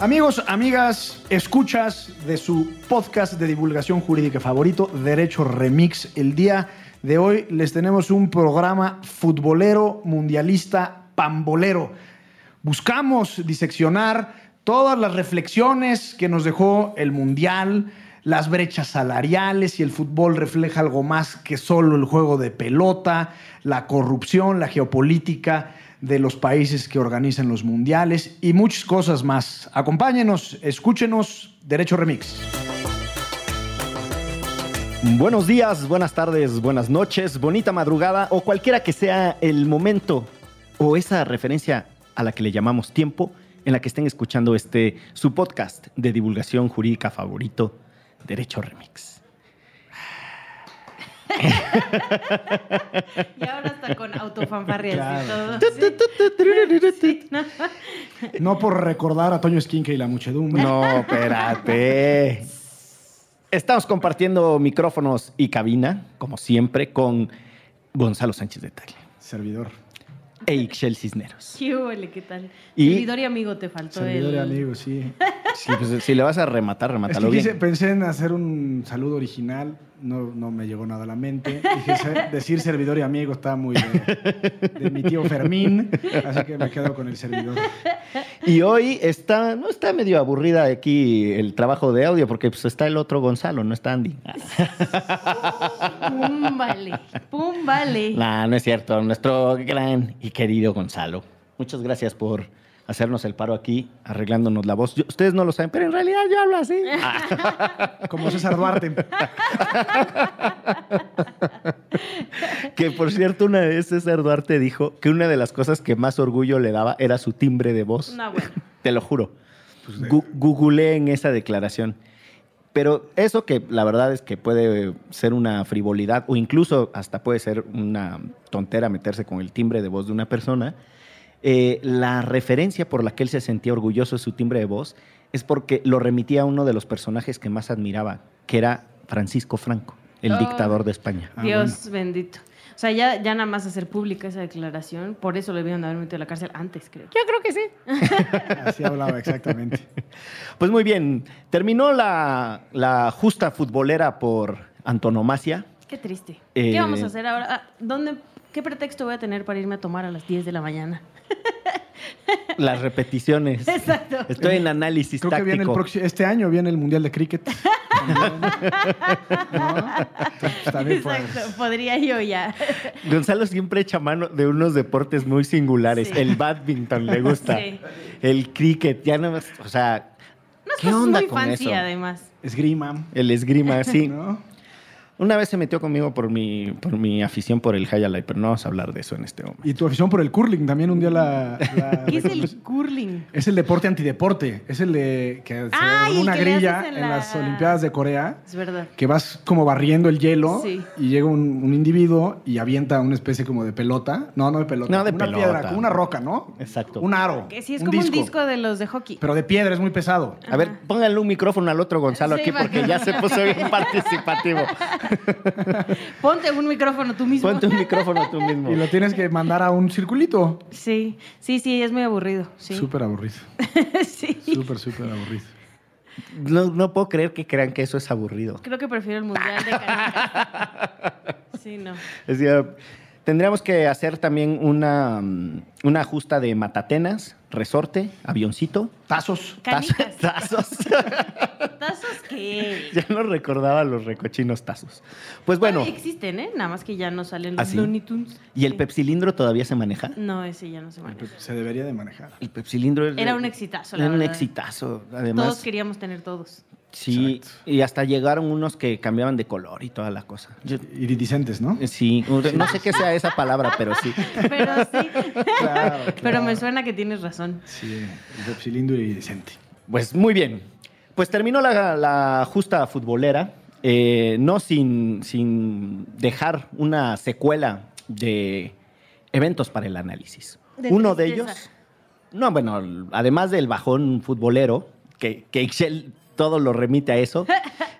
Amigos, amigas, escuchas de su podcast de divulgación jurídica favorito, Derecho Remix. El día de hoy les tenemos un programa futbolero, mundialista, pambolero. Buscamos diseccionar todas las reflexiones que nos dejó el Mundial, las brechas salariales, si el fútbol refleja algo más que solo el juego de pelota, la corrupción, la geopolítica de los países que organizan los mundiales y muchas cosas más. Acompáñenos, escúchenos, Derecho Remix. Buenos días, buenas tardes, buenas noches, bonita madrugada o cualquiera que sea el momento o esa referencia a la que le llamamos tiempo en la que estén escuchando este su podcast de divulgación jurídica favorito, Derecho Remix. Y ahora está con autofanfarrias Claro. y todo. Sí. Sí, ¿no? No por recordar a Toño Esquinque y la muchedumbre. No, espérate. Estamos compartiendo micrófonos y cabina, como siempre, con Gonzalo Sánchez de Tagle Servidor. E Ixchel Cisneros. ¿Qué huele? ¿Qué tal? Y- Servidor y amigo te faltó Servidor el... y amigo, sí. Sí, pues, si le vas a rematar, Es remátalo que quise- bien. pensé en hacer un saludo original, no, no me llegó nada a la mente. Dije, ser- decir servidor y amigo está muy de, de mi tío Fermín, así que me quedo con el servidor. Y hoy está, no está medio aburrida aquí el trabajo de audio porque pues, está el otro Gonzalo, no está Andy. Pum, vale. Pum, vale. Nah, no es cierto, nuestro gran y querido Gonzalo. Muchas gracias por hacernos el paro aquí, arreglándonos la voz. Yo- ustedes no lo saben, pero en realidad yo hablo así. Como César Duarte. Que por cierto, una vez César Duarte dijo que una de las cosas que más orgullo le daba era su timbre de voz. No, bueno. Te lo juro. Gu- Googleé en esa declaración. Pero eso que la verdad es que puede ser una frivolidad o incluso hasta puede ser una tontera meterse con el timbre de voz de una persona, eh, la referencia por la que él se sentía orgulloso de su timbre de voz es porque lo remitía a uno de los personajes que más admiraba, que era Francisco Franco, el Oh. dictador de España. Ah, Dios bendito. O sea, ya, ya nada más hacer pública esa declaración, por eso le vieron haber metido a la cárcel antes, creo. Yo creo que sí. Así hablaba exactamente. Pues muy bien, terminó la, la justa futbolera por antonomasia. Qué triste. Eh, ¿Qué vamos a hacer ahora? Ah, ¿Dónde, ¿Qué pretexto voy a tener para irme a tomar a las 10 de la mañana? Las repeticiones. Exacto. Estoy en análisis Creo que viene el este año viene el Mundial de Cricket. ¿No? Exacto. Podría yo ya. Gonzalo siempre echa mano de unos deportes muy singulares. Sí. El badminton le gusta. Sí. El cricket, ya no más, o sea, No ¿qué es onda muy con fancy, eso? además. esgrima. El esgrima, sí. ¿no? Una vez se metió conmigo por mi, por mi afición por el highlight, pero no vamos a hablar de eso en este momento. Y tu afición por el curling también un día la... la ¿Qué es el curling? Es el deporte antideporte. Es el de que se Ah, da y el una que grilla en, en la- las Olimpiadas de Corea. Es verdad. Que vas como barriendo el hielo Sí. y llega un, un individuo y avienta una especie como de pelota. No, no de pelota. No, de una pelota. piedra, como una roca, ¿no? Exacto. Un aro. Que sí, es como un disco de los de hockey. Pero de piedra, es muy pesado. A ver, pónganle un micrófono al otro Gonzalo Sí, aquí porque ya se puso bien participativo. Ponte un micrófono tú mismo. Ponte un micrófono tú mismo. Y lo tienes que mandar a un circulito. Sí, sí, sí, es muy aburrido. Sí. Súper aburrido. sí. Súper, súper aburrido. No, no puedo creer que crean que eso es aburrido. Creo que prefiero el mundial de canicas. Sí, no. Es decir, tendríamos que hacer también una, mm, una justa de matatenas, resorte, avioncito. Tazos. Canicas. Tazos. ¿Tazos qué? ya no recordaba los recochinos tazos. Pues bueno, Todavía existen, ¿eh? Nada más que ya no salen los ¿Ah, sí? Looney Tunes. ¿y el pepsilindro todavía se maneja? No, ese ya no se maneja. Se debería de manejar. El pepsilindro es- Era un exitazo, la Era un exitazo. Además, Todos queríamos tener todos. Sí, Exacto. y hasta llegaron unos que cambiaban de color y toda la cosa. Yo- Iridiscentes, ¿no? sí, no sé qué sea esa palabra, pero sí. Pero sí. Claro, Pero me suena que tienes razón. Sí, el pepsilindro iridiscente. Pues muy bien. Pues terminó la, la justa futbolera eh, no sin, sin dejar una secuela de eventos para el análisis. De Uno de ellos, no, bueno, además del bajón futbolero, que, que Ixchel todo lo remite a eso,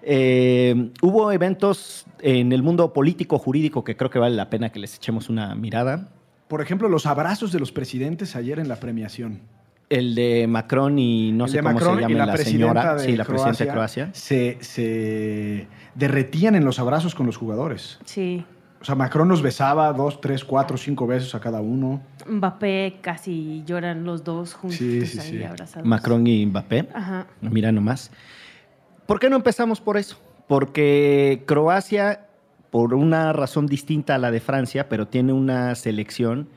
eh, hubo eventos en el mundo político, jurídico, que creo que vale la pena que les echemos una mirada. Por ejemplo, los abrazos de los presidentes ayer en la premiación. El de Macron y no El sé de cómo Macron se llama la, la, señora, de sí, la presidenta de Croacia Croacia. Se, se derretían en los abrazos con los jugadores. Sí. O sea, Macron los besaba dos, tres, cuatro, cinco besos a cada uno. Mbappé casi lloran los dos juntos Sí, sí, ahí sí. abrazados. Macron y Mbappé. Ajá. Mira nomás. ¿Por qué no empezamos por eso? Porque Croacia, por una razón distinta a la de Francia, pero tiene una selección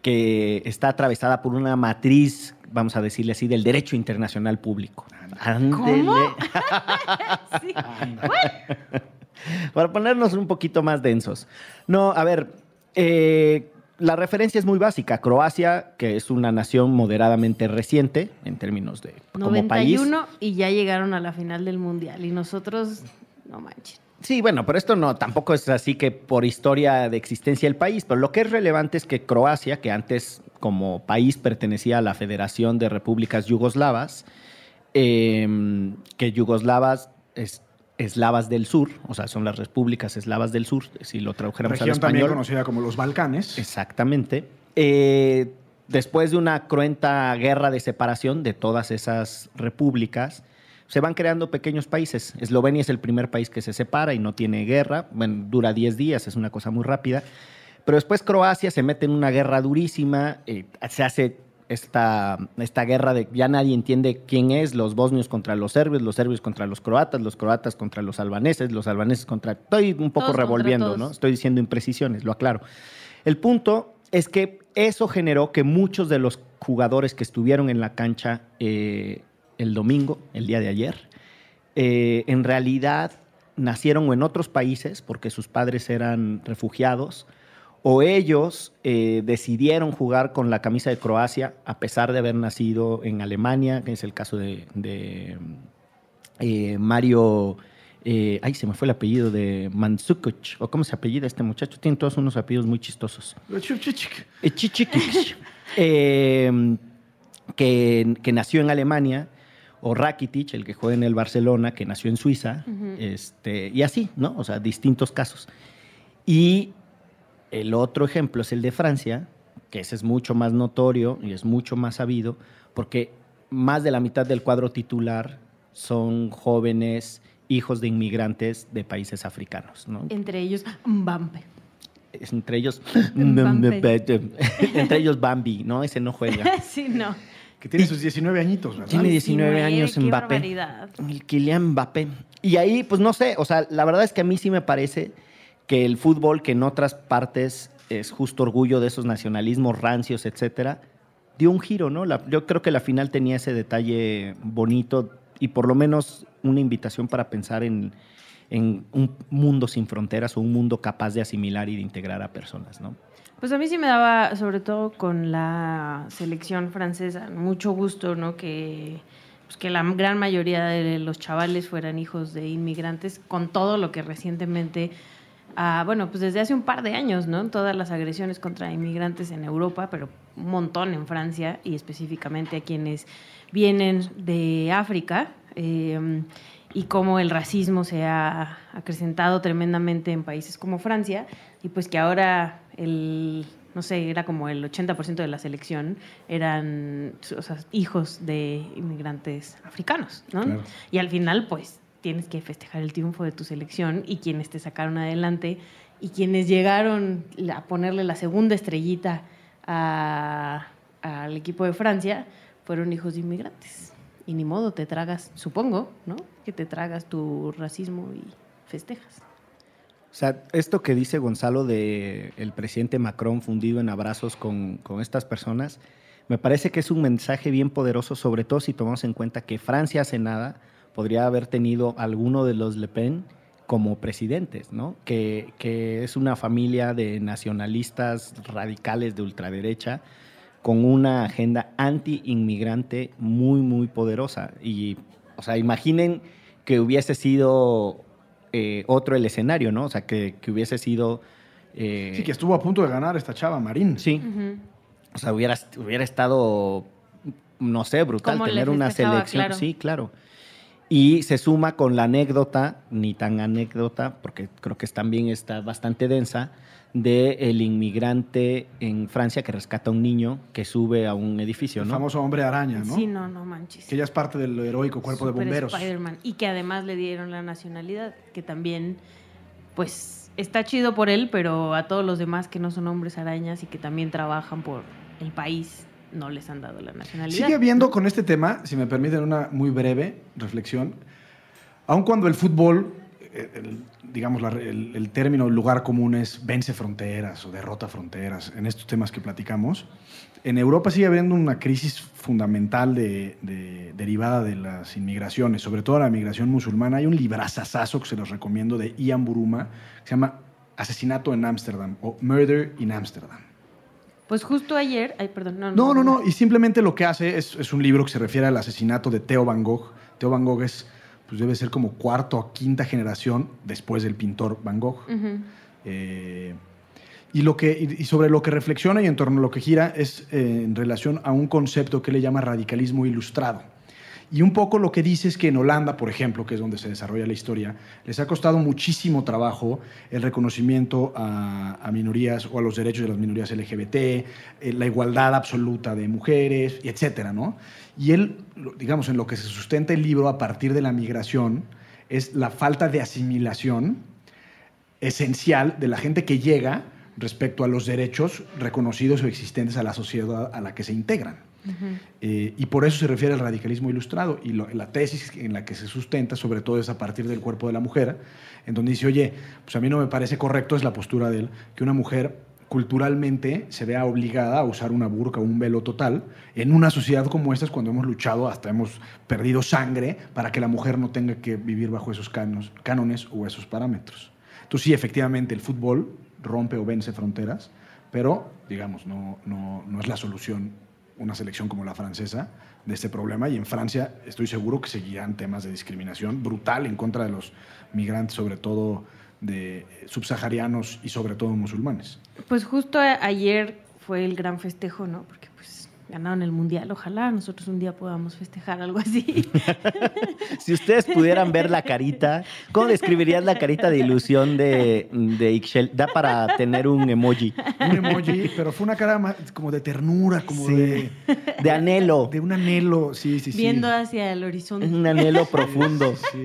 que está atravesada por una matriz, vamos a decirle así, del derecho internacional público. Ándele. Sí. Para ponernos un poquito más densos. No, a ver, eh, la referencia es muy básica. Croacia, que es una nación moderadamente reciente en términos de como país. 91 y ya llegaron a la final del mundial y nosotros, no manches. Sí, bueno, pero esto no, tampoco es así que por historia de existencia del país, pero lo que es relevante es que Croacia, que antes como país pertenecía a la Federación de Repúblicas Yugoslavas, eh, que yugoslavas es, eslavas del sur, o sea, son las repúblicas eslavas del sur, si lo tradujéramos al Región también español. conocida como los Balcanes. Exactamente. Eh, después de una cruenta guerra de separación de todas esas repúblicas, se van creando pequeños países. Eslovenia es el primer país que se separa y no tiene guerra. Bueno, dura 10 días, es una cosa muy rápida. Pero después Croacia se mete en una guerra durísima, eh, se hace esta, esta guerra de ya nadie entiende quién es, los bosnios contra los serbios, los serbios contra los croatas, los croatas contra los albaneses, los albaneses contra... Estoy un poco Todos revolviendo. ¿no? Estoy diciendo imprecisiones, lo aclaro. El punto es que eso generó que muchos de los jugadores que estuvieron en la cancha eh, el domingo, el día de ayer, eh, en realidad nacieron o en otros países porque sus padres eran refugiados o ellos eh, decidieron jugar con la camisa de Croacia a pesar de haber nacido en Alemania, que es el caso de, de, eh, Mario, eh, ay, se me fue el apellido de Mandzukic, o cómo se apellida este muchacho, tienen todos unos apellidos muy chistosos. Eh, Chichikic, eh, que, que nació en Alemania, o Rakitic, el que juega en el Barcelona, que nació en Suiza, este, y así, ¿no? O sea, distintos casos. Y el otro ejemplo es el de Francia, que ese es mucho más notorio y es mucho más sabido, porque más de la mitad del cuadro titular son jóvenes hijos de inmigrantes de países africanos, ¿no? Entre ellos, Mbappé. Es entre ellos entre ellos Bambi, ¿no? Ese no juega. sí, no. Que tiene sus 19 añitos, ¿verdad? Tiene 19 años qué Mbappé. barbaridad. El Kylian Mbappé. Y ahí, pues no sé, o sea, la verdad es que a mí sí me parece que el fútbol, que en otras partes es justo orgullo de esos nacionalismos rancios, etcétera, dio un giro, ¿no? Yo creo que la final tenía ese detalle bonito y por lo menos una invitación para pensar en, en un mundo sin fronteras o un mundo capaz de asimilar y de integrar a personas, ¿no? Pues a mí sí me daba, sobre todo con la selección francesa, mucho gusto, ¿no? Que, pues que la gran mayoría de los chavales fueran hijos de inmigrantes, con todo lo que recientemente, bueno, pues desde hace un par de años, ¿no? Todas las agresiones contra inmigrantes en Europa, pero un montón en Francia y específicamente a quienes vienen de África. eh, y cómo el racismo se ha acrecentado tremendamente en países como Francia, y pues que ahora el, no sé, era como el 80% de la selección eran o sea, hijos de inmigrantes africanos, ¿no? Claro. Y al final, pues, tienes que festejar el triunfo de tu selección y quienes te sacaron adelante y quienes llegaron a ponerle la segunda estrellita al equipo de Francia fueron hijos de inmigrantes. Y ni modo, te tragas, supongo, ¿no? Que te tragas tu racismo y festejas. O sea, esto que dice Gonzalo de el presidente Macron fundido en abrazos con, con estas personas, me parece que es un mensaje bien poderoso, sobre todo si tomamos en cuenta que Francia hace nada podría haber tenido alguno de los Le Pen como presidentes, ¿no? Que, que es una familia de nacionalistas radicales de ultraderecha con una agenda anti-inmigrante muy, muy poderosa. Y, o sea, imaginen que hubiese sido eh, otro el escenario, ¿no? O sea, que, que hubiese sido... eh, sí, que estuvo a punto de ganar esta chava, Marín. Sí. O sea, hubiera, hubiera estado, no sé, brutal tener una selección. claro. Sí, claro. Y se suma con la anécdota, ni tan anécdota, porque creo que también está bastante densa, de el inmigrante en Francia que rescata a un niño que sube a un edificio, El ¿no? famoso hombre araña, ¿no? Sí, no, no manches. Que ella es parte del heroico cuerpo de bomberos. Spider-Man. Y que además le dieron la nacionalidad, que también, pues, está chido por él, pero a todos los demás que no son hombres arañas y que también trabajan por el país, no les han dado la nacionalidad. Sigue habiendo con este tema, si me permiten una muy breve reflexión, aun cuando el fútbol, eh, el- digamos, la- el, el término, el lugar común es vence fronteras o derrota fronteras en estos temas que platicamos, en Europa sigue habiendo una crisis fundamental de, de- derivada de las inmigraciones, sobre todo la migración musulmana. Hay un librazazazo que se los recomiendo de Ian Buruma, que se llama Asesinato en Ámsterdam o Murder in Amsterdam. Pues justo ayer, ay, perdón, no, No, no, no. Y simplemente lo que hace es, es un libro que se refiere al asesinato de Theo Van Gogh. Theo Van Gogh es, pues debe ser como cuarto o quinta generación después del pintor Van Gogh. Eh, y, lo que, y y sobre lo que reflexiona y en torno a lo que gira es eh, en relación a un concepto que le llama radicalismo ilustrado. Y un poco lo que dice es que en Holanda, por ejemplo, que es donde se desarrolla la historia, les ha costado muchísimo trabajo el reconocimiento a, minorías o a los derechos de las minorías LGBT, eh, la igualdad absoluta de mujeres, etcétera, ¿no? Y él, digamos, en lo que se sustenta el libro a partir de la migración es la falta de asimilación esencial de la gente que llega respecto a los derechos reconocidos o existentes a la sociedad a la que se integran. Eh, y por eso se refiere al radicalismo ilustrado. Y la tesis en la que se sustenta, sobre todo, es a partir del cuerpo de la mujer, en donde dice, oye, pues a mí no me parece correcto, es la postura de él, que una mujer culturalmente se vea obligada a usar una burka o un velo total en una sociedad como esta es cuando hemos luchado hasta hemos perdido sangre para que la mujer no tenga que vivir bajo esos canos- cánones o esos parámetros. Entonces sí, efectivamente, el fútbol rompe o vence fronteras, pero digamos, no, no, no es la solución una selección como la francesa de este problema y en Francia estoy seguro que seguirán temas de discriminación brutal en contra de los migrantes, sobre todo de subsaharianos y sobre todo musulmanes. Pues justo ayer fue el gran festejo, ¿no? Ganaron el mundial. Ojalá nosotros un día podamos festejar algo así. Si ustedes pudieran ver la carita, ¿cómo describirías la carita de ilusión de, de Ixchel? Da para tener un emoji. Un emoji, pero fue una cara más como de ternura, como Sí. de, De anhelo. de un anhelo, sí, sí, sí. Viendo hacia el horizonte. Un anhelo profundo. Sí.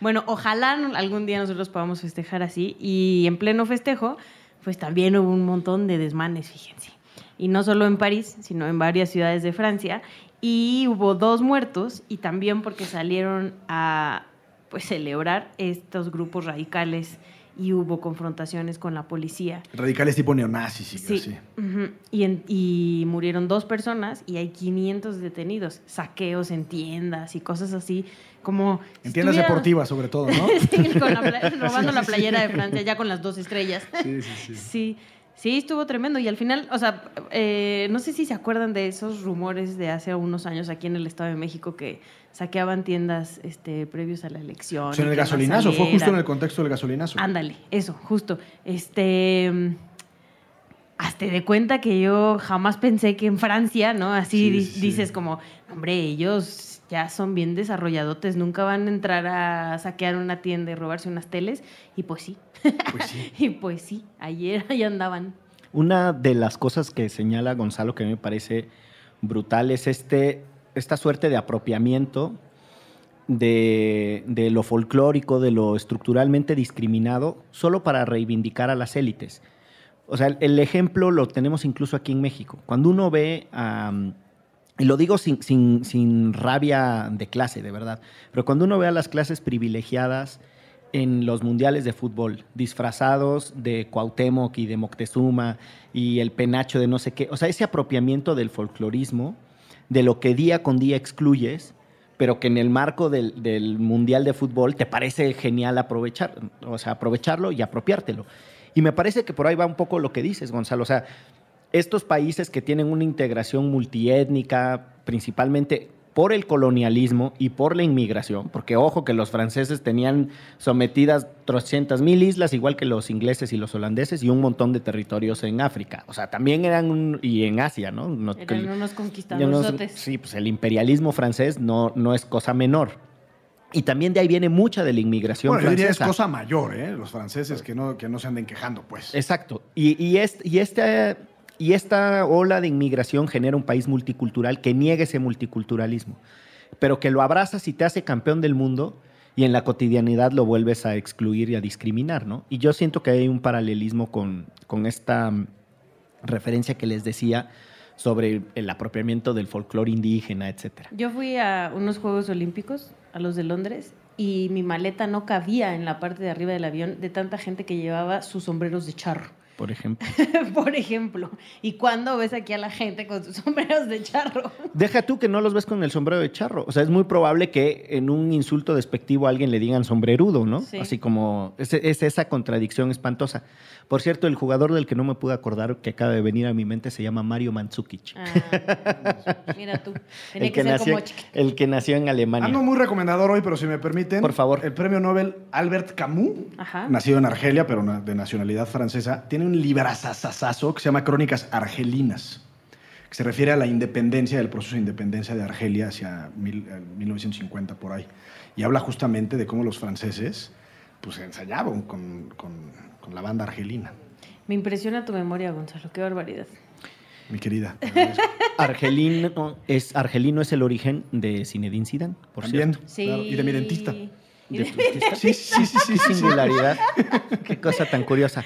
Bueno, ojalá algún día nosotros podamos festejar así. Y en pleno festejo, pues también hubo un montón de desmanes, fíjense. Y no solo en París, sino en varias ciudades de Francia. Y hubo dos muertos y también porque salieron a pues, celebrar estos grupos radicales y hubo confrontaciones con la policía. Radicales tipo neonazis y Sí. ujú. y, en- y murieron dos personas y hay 500 detenidos. Saqueos en tiendas y cosas así. Como En tiendas deportivas, sobre todo, ¿no? Sí, con la pla- robando la playera de Francia ya con las dos estrellas. Sí, sí, sí. Sí, sí, estuvo tremendo. Y al final, o sea, eh, no sé si se acuerdan de esos rumores de hace unos años aquí en el Estado de México que saqueaban tiendas este, previos a la elección. O sea, en el gasolinazo, fue justo en el contexto del gasolinazo. Ándale, eso, justo. Este. Hazte de cuenta que yo jamás pensé que en Francia, ¿no? Así Sí, di- sí, sí. dices como, hombre, ellos ya son bien desarrolladotes, nunca van a entrar a saquear una tienda y robarse unas teles. Y pues sí, Pues sí. y pues sí, ayer ahí andaban. Una de las cosas que señala Gonzalo que me parece brutal es este, esta suerte de apropiamiento de, de lo folclórico, de lo estructuralmente discriminado, solo para reivindicar a las élites. O sea, el, ejemplo lo tenemos incluso aquí en México. Cuando uno ve a... y lo digo sin, sin- sin rabia de clase, de verdad, pero cuando uno ve a las clases privilegiadas en los mundiales de fútbol, disfrazados de Cuauhtémoc y de Moctezuma y el penacho de no sé qué, o sea, ese apropiamiento del folclorismo, de lo que día con día excluyes, pero que en el marco del, del mundial de fútbol te parece genial aprovechar, o sea, aprovecharlo y apropiártelo. Y me parece que por ahí va un poco lo que dices, Gonzalo, o sea, estos países que tienen una integración multiétnica, principalmente por el colonialismo y por la inmigración, porque ojo que los franceses tenían sometidas 300 mil islas, igual que los ingleses y los holandeses, y un montón de territorios en África. O sea, también eran, un, y en Asia, ¿no? No, eran unos conquistadores. Sí, pues el imperialismo francés no, no es cosa menor. Y también de ahí viene mucha de la inmigración bueno, francesa. es cosa mayor, ¿eh? Los franceses que no, que no se anden quejando, pues. Exacto. Y, y, y, este, y esta ola de inmigración genera un país multicultural que niega ese multiculturalismo, pero que lo abrazas y te hace campeón del mundo y en la cotidianidad lo vuelves a excluir y a discriminar, ¿no? Y yo siento que hay un paralelismo con, con esta referencia que les decía sobre el apropiamiento del folclore indígena, etcétera. Yo fui a unos Juegos Olímpicos, a los de Londres, y mi maleta no cabía en la parte de arriba del avión de tanta gente que llevaba sus sombreros de charro por ejemplo. por ejemplo. ¿Y cuándo ves aquí a la gente con sus sombreros de charro? Deja tú que no los ves con el sombrero de charro. O sea, es muy probable que en un insulto despectivo a alguien le digan sombrerudo, ¿no? Así como es, es, esa contradicción espantosa. Por cierto, el jugador del que no me pude acordar que acaba de venir a mi mente se llama Mario Mandzukic. Ah, mira tú. el, que, nació, el que nació en Alemania. Ando muy recomendador hoy, pero si me permiten. Por favor. El premio Nobel Albert Camus, nacido en Argelia, pero de nacionalidad francesa, tiene un librazazazazo que se llama Crónicas Argelinas, que se refiere a la independencia, del proceso de independencia de Argelia hacia 1950 por ahí. Y habla justamente de cómo los franceses pues ensayaban con la banda argelina. Me impresiona tu memoria, Gonzalo, qué barbaridad. Mi querida. Argelino es, Argelino es el origen de Zinedine Zidane, por cierto. Sí. Y de mi dentista. ¿De tu dentista? Sí, sí, sí, sí. Qué singularidad. Qué cosa tan curiosa.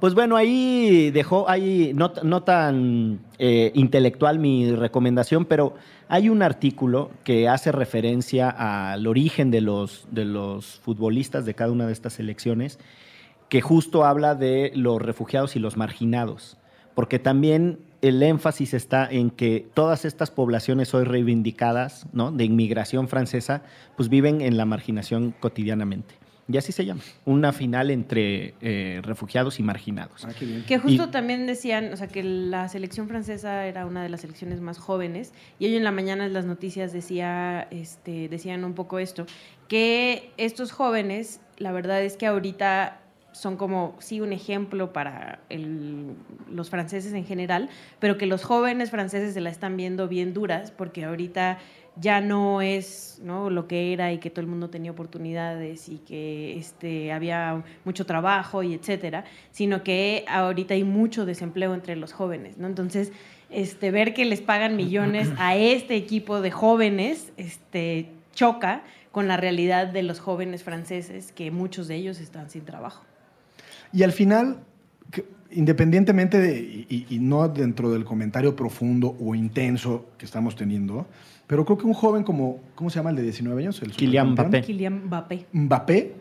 Pues bueno, ahí dejó, ahí no, no tan eh, intelectual mi recomendación, pero hay un artículo que hace referencia al origen de los, de los futbolistas de cada una de estas selecciones que justo habla de los refugiados y los marginados, porque también el énfasis está en que todas estas poblaciones hoy reivindicadas, ¿no? de inmigración francesa, pues viven en la marginación cotidianamente. Y así se llama, una final entre eh, refugiados y marginados. Ah, que justo también decían, o sea, que la selección francesa era una de las selecciones más jóvenes, y hoy en la mañana en las noticias decía, este, decían un poco esto, que estos jóvenes, la verdad es que ahorita son como, sí, un ejemplo para los franceses en general, pero que los jóvenes franceses se la están viendo bien duras porque ahorita ya no es lo que era y que todo el mundo tenía oportunidades y que este, había mucho trabajo y etcétera, sino que ahorita hay mucho desempleo entre los jóvenes, ¿no? Entonces, este, ver que les pagan millones a este equipo de jóvenes este, choca con la realidad de los jóvenes franceses, que muchos de ellos están sin trabajo. Y al final, independientemente de, y, no dentro del comentario profundo o intenso que estamos teniendo, pero creo que un joven como, ¿cómo se llama el de 19 años? El Kylian Mbappé. Kylian Mbappé. Mbappé,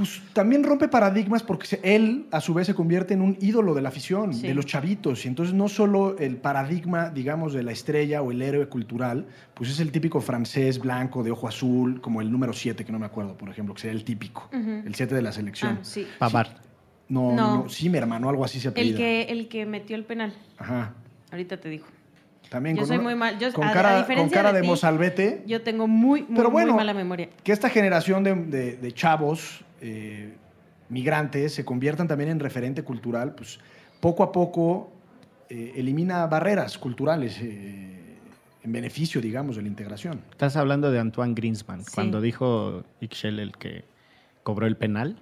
pues también rompe paradigmas porque él a su vez se convierte en un ídolo de la afición, de los chavitos. Y entonces no solo el paradigma, digamos, de la estrella o el héroe cultural, pues es el típico francés blanco de ojo azul, como el número 7, que no me acuerdo, por ejemplo, que sería el típico, el 7 de la selección. Ah, sí. Pavard. No, no, sí, mi hermano, algo así se apellida. El que, el que metió el penal. Ajá. Ahorita te digo. También yo con, soy muy mal. con, cara, con cara de, mozalbete. Yo tengo muy, muy, Pero bueno, muy mala memoria. Que esta generación de, de, chavos eh, migrantes se conviertan también en referente cultural, pues poco a poco eh, elimina barreras culturales eh, en beneficio, digamos, de la integración. Estás hablando de Antoine Greenspan, cuando dijo Ixchel el que cobró el penal.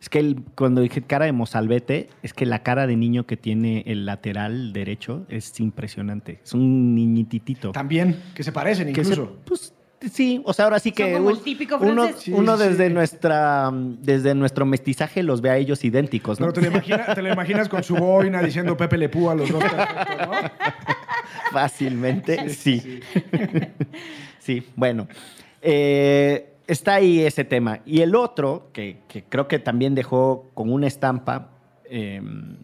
Es que él, cuando dije cara de mozalbete, es que la cara de niño que tiene el lateral derecho es impresionante. Es un niñititito. También, que se parecen incluso. pues, sí, o sea, ahora sí que el típico uno, uno desde nuestra desde nuestro mestizaje los ve a ellos idénticos, ¿no? Pero te lo, imaginas, te lo imaginas con su boina diciendo Pepe Le Pú a los dos, ¿no? Fácilmente, sí. Sí, bueno. Eh, está ahí ese tema. Y el otro, que, creo que también dejó con una estampa em,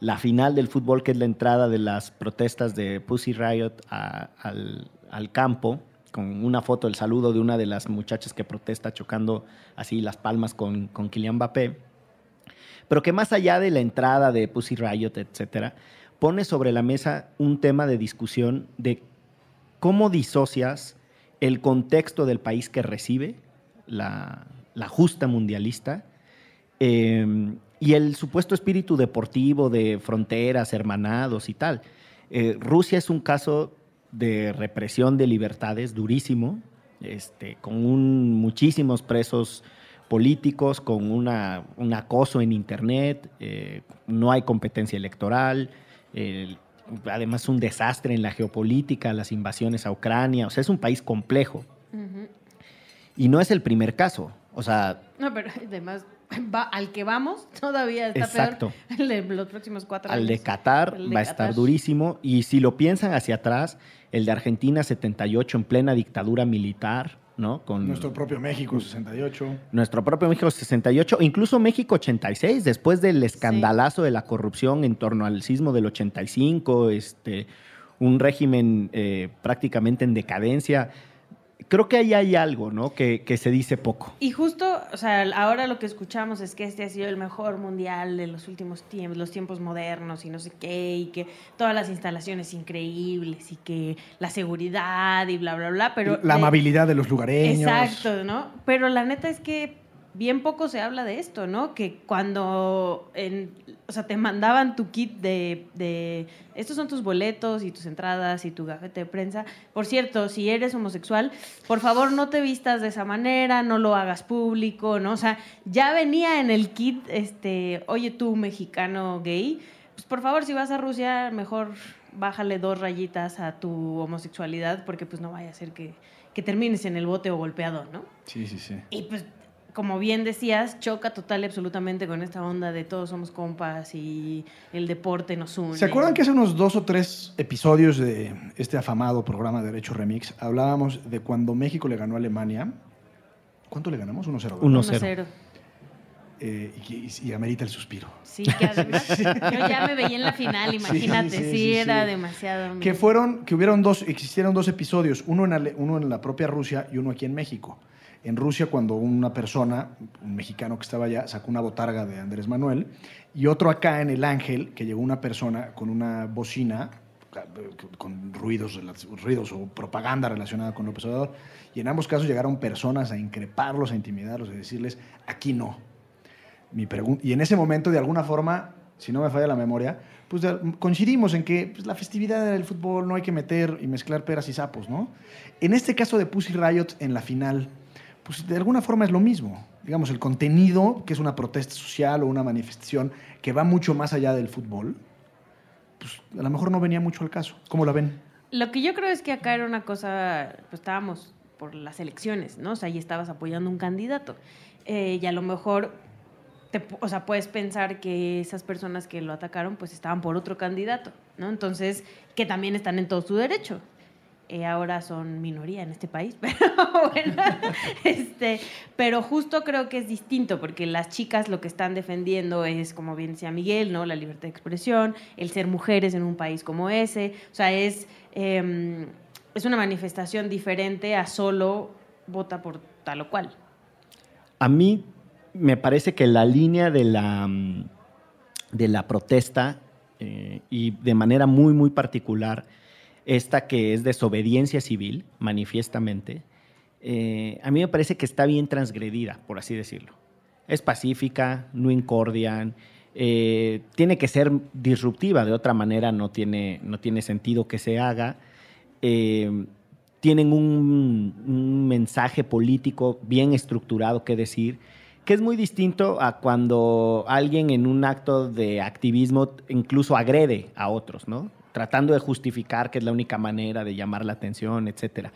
la final del fútbol, que es la entrada de las protestas de Pussy Riot al, campo, con una foto, el saludo de una de las muchachas que protesta chocando así las palmas con, con Kylian Mbappé. Pero que más allá de la entrada de Pussy Riot, etcétera, pone sobre la mesa un tema de discusión de cómo disocias el contexto del país que recibe la, justa mundialista eh, y el supuesto espíritu deportivo de fronteras, hermanados y tal. Eh, Rusia es un caso de represión de libertades durísimo, este, con muchísimos presos políticos, con una, un acoso en Internet, eh, no hay competencia electoral, además un desastre en la geopolítica, las invasiones a Ucrania, o sea, es un país complejo. Y no es el primer caso, o sea... No, pero además al que vamos todavía está exacto. peor el de los próximos cuatro años. Al de Qatar va a estar durísimo y si lo piensan hacia atrás, el de Argentina 78 en plena dictadura militar, ¿no? Con nuestro propio México 68. Nuestro propio México 68, incluso México 86, después del escandalazo de la corrupción en torno al sismo del 85, este, un régimen eh, prácticamente en decadencia creo que ahí hay algo, ¿no? Que, se dice poco. Y justo, o sea, ahora lo que escuchamos es que este ha sido el mejor mundial de los últimos tiempos, los tiempos modernos y no sé qué, y que todas las instalaciones increíbles y que la seguridad y bla, bla, bla, pero... La amabilidad de los lugareños. Exacto, ¿no? Pero la neta es que bien poco se habla de esto, ¿no? Que cuando, o sea, te mandaban tu kit de, estos son tus boletos y tus entradas y tu gafete de prensa. Por cierto, si eres homosexual, por favor no te vistas de esa manera, no lo hagas público, ¿no? O sea, ya venía en el kit, este, oye tú mexicano gay, pues por favor si vas a Rusia, mejor bájale dos rayitas a tu homosexualidad porque pues no vaya a ser que, que termines en el bote o golpeado, ¿no? Sí, sí, sí. Y pues como bien decías, choca total y absolutamente con esta onda de todos somos compas y el deporte nos une. ¿Se acuerdan que hace unos dos o tres episodios de este afamado programa de Derecho Remix hablábamos de cuando México le ganó a Alemania? ¿Cuánto le ganamos? 1-0. 1-0. Eh, y, amerita el suspiro. Sí, que además yo ya me veía en la final, imagínate, sí, era demasiado. Que fueron, que hubieron dos, existieron dos episodios, uno en, uno en la propia Rusia y uno aquí en México en Rusia cuando una persona, un mexicano que estaba allá, sacó una botarga de Andrés Manuel, y otro acá en El Ángel, que llegó una persona con una bocina con ruidos, ruidos o propaganda relacionada con López Obrador, y en ambos casos llegaron personas a increparlos, a intimidarlos, a decirles, aquí no. Mi y en ese momento, de alguna forma, si no me falla la memoria, pues coincidimos en que pues, la festividad del fútbol no hay que meter y mezclar peras y sapos, ¿no? En este caso de Pussy Riot, en la final, pues de alguna forma es lo mismo. Digamos, el contenido, que es una protesta social o una manifestación que va mucho más allá del fútbol, pues a lo mejor no venía mucho al caso. ¿Cómo la ven? Lo que yo creo es que acá era una cosa, pues estábamos por las elecciones, ¿no? O sea, ahí estabas apoyando un candidato. Eh, y a lo mejor, o sea, puedes pensar que esas personas que lo atacaron, pues estaban por otro candidato, ¿no? Entonces, que también están en todo su derecho. Eh, ahora son minoría en este país, pero bueno, este, pero justo creo que es distinto, porque las chicas lo que están defendiendo es, como bien decía Miguel, ¿no? La libertad de expresión, el ser mujeres en un país como ese, o sea, es, em, es una manifestación diferente a solo vota por tal o cual. A mí me parece que la línea de la, de la protesta, eh, y de manera muy, muy particular, esta que es desobediencia civil, manifiestamente, eh, a mí me parece que está bien transgredida, por así decirlo. Es pacífica, no incordian, eh, tiene que ser disruptiva, de otra manera no tiene, no tiene sentido que se haga. Eh, tienen un, un, mensaje político bien estructurado que decir, que es muy distinto a cuando alguien en un acto de activismo incluso agrede a otros, ¿no? Tratando de justificar que es la única manera de llamar la atención, etc.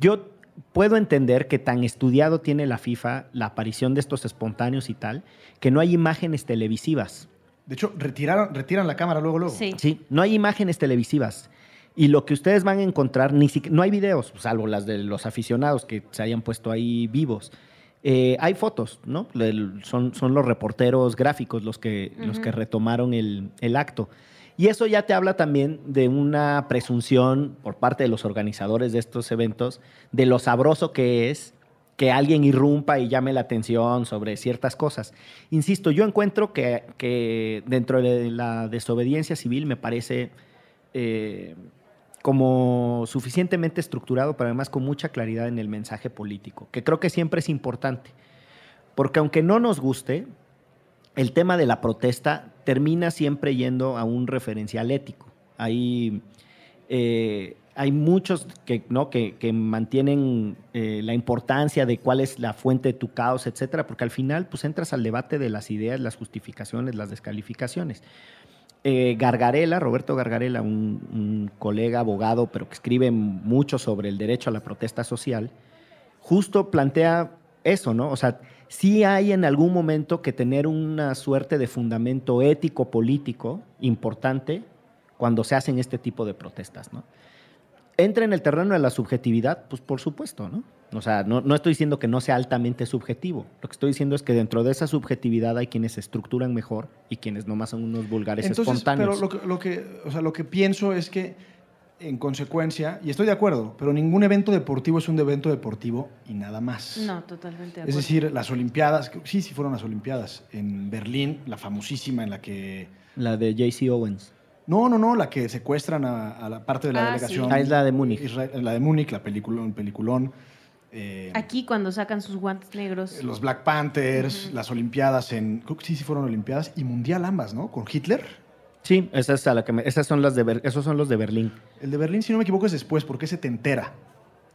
Yo puedo entender que tan estudiado tiene la FIFA la aparición de estos espontáneos y tal, que no hay imágenes televisivas. De hecho, retiraron, retiran la cámara luego, luego. Sí. sí, no hay imágenes televisivas. Y lo que ustedes van a encontrar, ni no hay videos, salvo las de los aficionados que se hayan puesto ahí vivos. Eh, hay fotos, ¿no? Son, son los reporteros gráficos los que, los que retomaron el, el acto. Y eso ya te habla también de una presunción por parte de los organizadores de estos eventos de lo sabroso que es que alguien irrumpa y llame la atención sobre ciertas cosas. Insisto, yo encuentro que, dentro de la desobediencia civil me parece eh, como suficientemente estructurado, pero además con mucha claridad en el mensaje político, que creo que siempre es importante. Porque aunque no nos guste, el tema de la protesta termina siempre yendo a un referencial ético. Hay, eh, hay muchos que, ¿no? que, que mantienen eh, la importancia de cuál es la fuente de tu caos, etcétera, porque al final pues, entras al debate de las ideas, las justificaciones, las descalificaciones. Eh, Gargarela, Roberto Gargarela, un, un, colega abogado, pero que escribe mucho sobre el derecho a la protesta social, justo plantea eso, ¿no? O sea, sí hay en algún momento que tener una suerte de fundamento ético, político importante cuando se hacen este tipo de protestas, ¿no? Entra en el terreno de la subjetividad, pues por supuesto, ¿no? O sea, no, no, estoy diciendo que no sea altamente subjetivo. Lo que estoy diciendo es que dentro de esa subjetividad hay quienes se estructuran mejor y quienes nomás son unos vulgares Entonces, espontáneos. Pero lo que, lo, que, o sea, lo que pienso es que, en consecuencia, y estoy de acuerdo, pero ningún evento deportivo es un evento deportivo y nada más. No, totalmente. De es decir, las Olimpiadas, sí, sí fueron las Olimpiadas. En Berlín, la famosísima en la que... La de JC Owens. No, no, no, la que secuestran a, a la parte de la Ah, delegación. sí. Ah, es la de Múnich. Israel- la de Múnich, la peliculón. peliculón eh, Aquí cuando sacan sus guantes negros. los Black Panthers, las Olimpiadas en. Creo que sí, sí fueron Olimpiadas y Mundial ambas, ¿no? Con Hitler. Sí, esa es a la que me- esas son las de Ber- esos son los de Berlín. El de Berlín, si no me equivoco, es después, porque se te entera.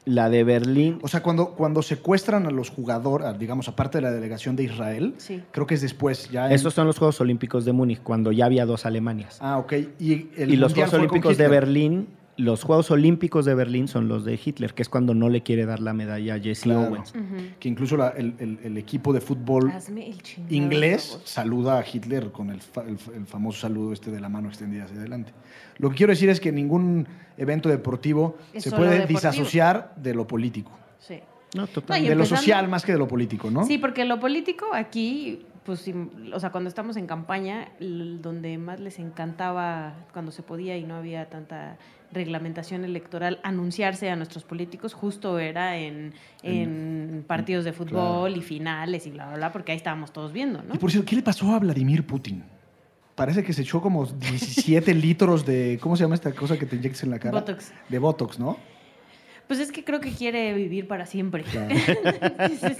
La de Berlín, O sea, cuando, cuando secuestran a los jugadores, digamos, aparte de la delegación de Israel, Sí. creo que es después. Ya en- esos son los Juegos Olímpicos de Múnich, cuando ya había dos Alemanias. Ah, ok. Y, el y los Juegos Olímpicos de. Berlín, los Juegos Olímpicos de Berlín son los de Hitler, que es cuando no le quiere dar la medalla a Jesse Claro. Owens. Que incluso la- el, el- el equipo de fútbol Hazme el chingado inglés saluda a Hitler con el, fa- el fa- el famoso saludo este de la mano extendida hacia adelante. Lo que quiero decir es que ningún evento deportivo Es se puede deportivo. disasociar de lo político. Sí. No, No, total. y de lo social más que de lo político, ¿no? Sí, porque lo político aquí, pues, o sea, cuando estamos en campaña, donde más les encantaba, cuando se podía y no había tanta reglamentación electoral, anunciarse a nuestros políticos, justo era en, en partidos de fútbol y finales y bla, bla, bla, porque ahí estábamos todos viendo, ¿no? Y por cierto, ¿qué le pasó a Vladimir Putin? Parece que se echó como 17 litros de. ¿Cómo se llama esta cosa que te inyectas en la cara? Botox. De Botox, ¿no? Pues es que creo que quiere vivir para siempre. Claro. Entonces,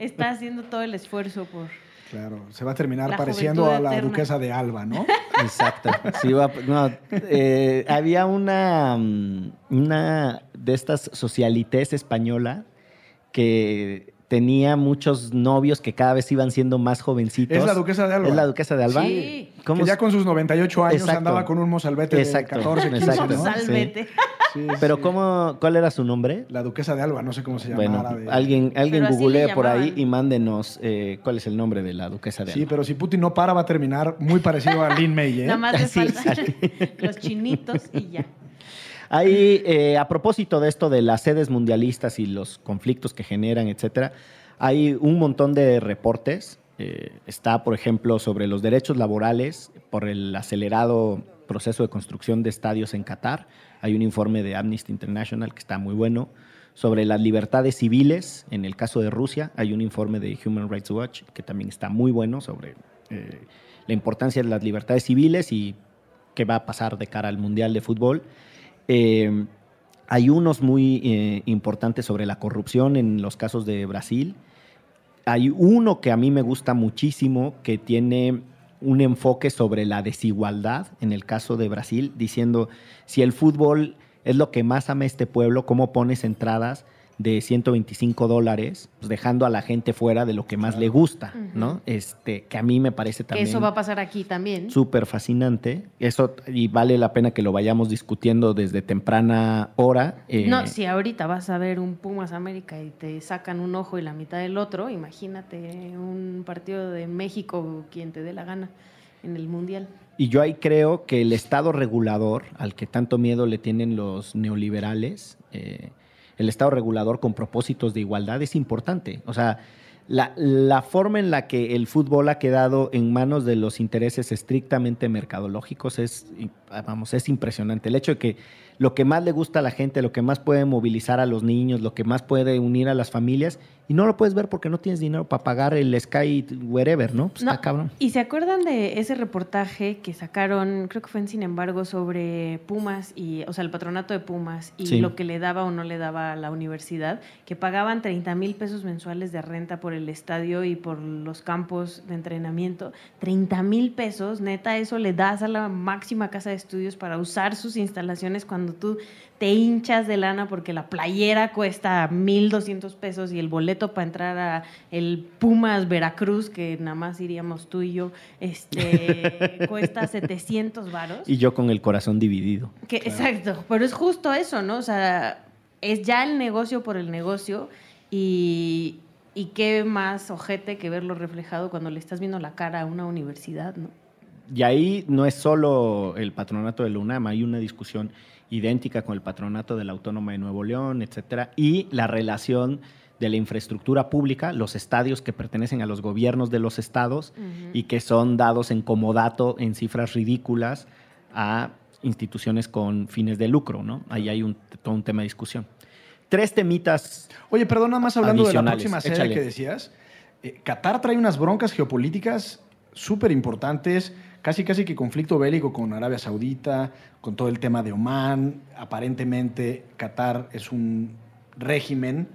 está haciendo todo el esfuerzo por... Claro, se va a terminar La pareciendo a la eterna. duquesa de Alba, ¿no? Exacto. Sí, va- no, eh, había una, mm, una de estas socialites española que tenía muchos novios que cada vez iban siendo más jovencitos. Es la duquesa de Alba. ¿Es la duquesa de Alba? Sí. ¿Cómo que ya con sus 98 años Exacto. andaba con un mozalbete Exacto, de 14, 15, exacto. ¿no? Salvete. Sí, Pero sí. ¿cómo, ¿cuál era su nombre? La duquesa de Alba, no sé cómo se Bueno, llamara. de- alguien, alguien Pero googlee le por ahí y mándenos eh, cuál es el nombre de la duquesa de Sí, Alba. pero si Putin no para, va a terminar muy parecido a Lin May, ¿eh? Nada más le Sí, faltan los chinitos y ya. Ahí, eh, a propósito de esto de las sedes mundialistas y los conflictos que generan, etcétera, hay un montón de reportes. Eh, está, por ejemplo, sobre los derechos laborales por el acelerado proceso de construcción de estadios en Qatar. Hay un informe de Amnesty International que está muy bueno. Sobre las libertades civiles, en el caso de Rusia, hay un informe de Human Rights Watch que también está muy bueno sobre eh, la importancia de las libertades civiles y qué va a pasar de cara al Mundial de Fútbol. Eh, hay unos muy eh, importantes sobre la corrupción en los casos de Brasil. Hay uno que a mí me gusta muchísimo que tiene un enfoque sobre la desigualdad en el caso de Brasil, diciendo si el fútbol es lo que más ama este pueblo, ¿cómo pones entradas de 125 dólares, pues dejando a la gente fuera de lo que más le gusta, ¿no? Este, que a mí me parece Que también eso va a pasar aquí también. súper fascinante. Eso, y vale la pena que lo vayamos discutiendo desde temprana hora. eh, No, si ahorita vas a ver un Pumas América y te sacan un ojo y la mitad del otro, imagínate un partido de México quien te dé la gana en el Mundial. Y yo ahí creo que el Estado regulador, al que tanto miedo le tienen los neoliberales, eh, el Estado regulador con propósitos de igualdad es importante. O sea, la, forma en la que el fútbol ha quedado en manos de los intereses estrictamente mercadológicos es, vamos, es impresionante. El hecho de que lo que más le gusta a la gente, lo que más puede movilizar a los niños, lo que más puede unir a las familias, y no lo puedes ver porque no tienes dinero para pagar el Sky wherever, ¿no? Pues No, está cabrón. ¿Y se acuerdan de ese reportaje que sacaron, creo que fue en Sin embargo, sobre Pumas y, o sea, el patronato de Pumas y Sí. lo que le daba o no le daba a la universidad, que pagaban 30 mil pesos mensuales de renta por el estadio y por los campos de entrenamiento? 30 mil pesos, neta, eso le das a la máxima casa de estudios para usar sus instalaciones cuando tú te hinchas de lana porque la playera cuesta 1.200 pesos y el boleto para entrar a el Pumas Veracruz, que nada más iríamos tú y yo, este, cuesta 700 varos. Y yo con el corazón dividido. Que, Exacto, pero es justo eso, ¿no? O sea, es ya el negocio por el negocio y, y qué más ojete que verlo reflejado cuando le estás viendo la cara a una universidad, ¿no? Y ahí no es solo el patronato de la UNAM, hay una discusión idéntica con el patronato de la Autónoma de Nuevo León, etcétera, y la relación de la infraestructura pública, los estadios que pertenecen a los gobiernos de los estados y que son dados en comodato en cifras ridículas a instituciones con fines de lucro, ¿no? Ahí hay un, todo un tema de discusión. Tres temitas Oye, perdón, nada más hablando de la próxima échale. que decías. eh, Qatar trae unas broncas geopolíticas súper importantes, casi casi que conflicto bélico con Arabia Saudita, con todo el tema de Omán. Aparentemente, Qatar es un régimen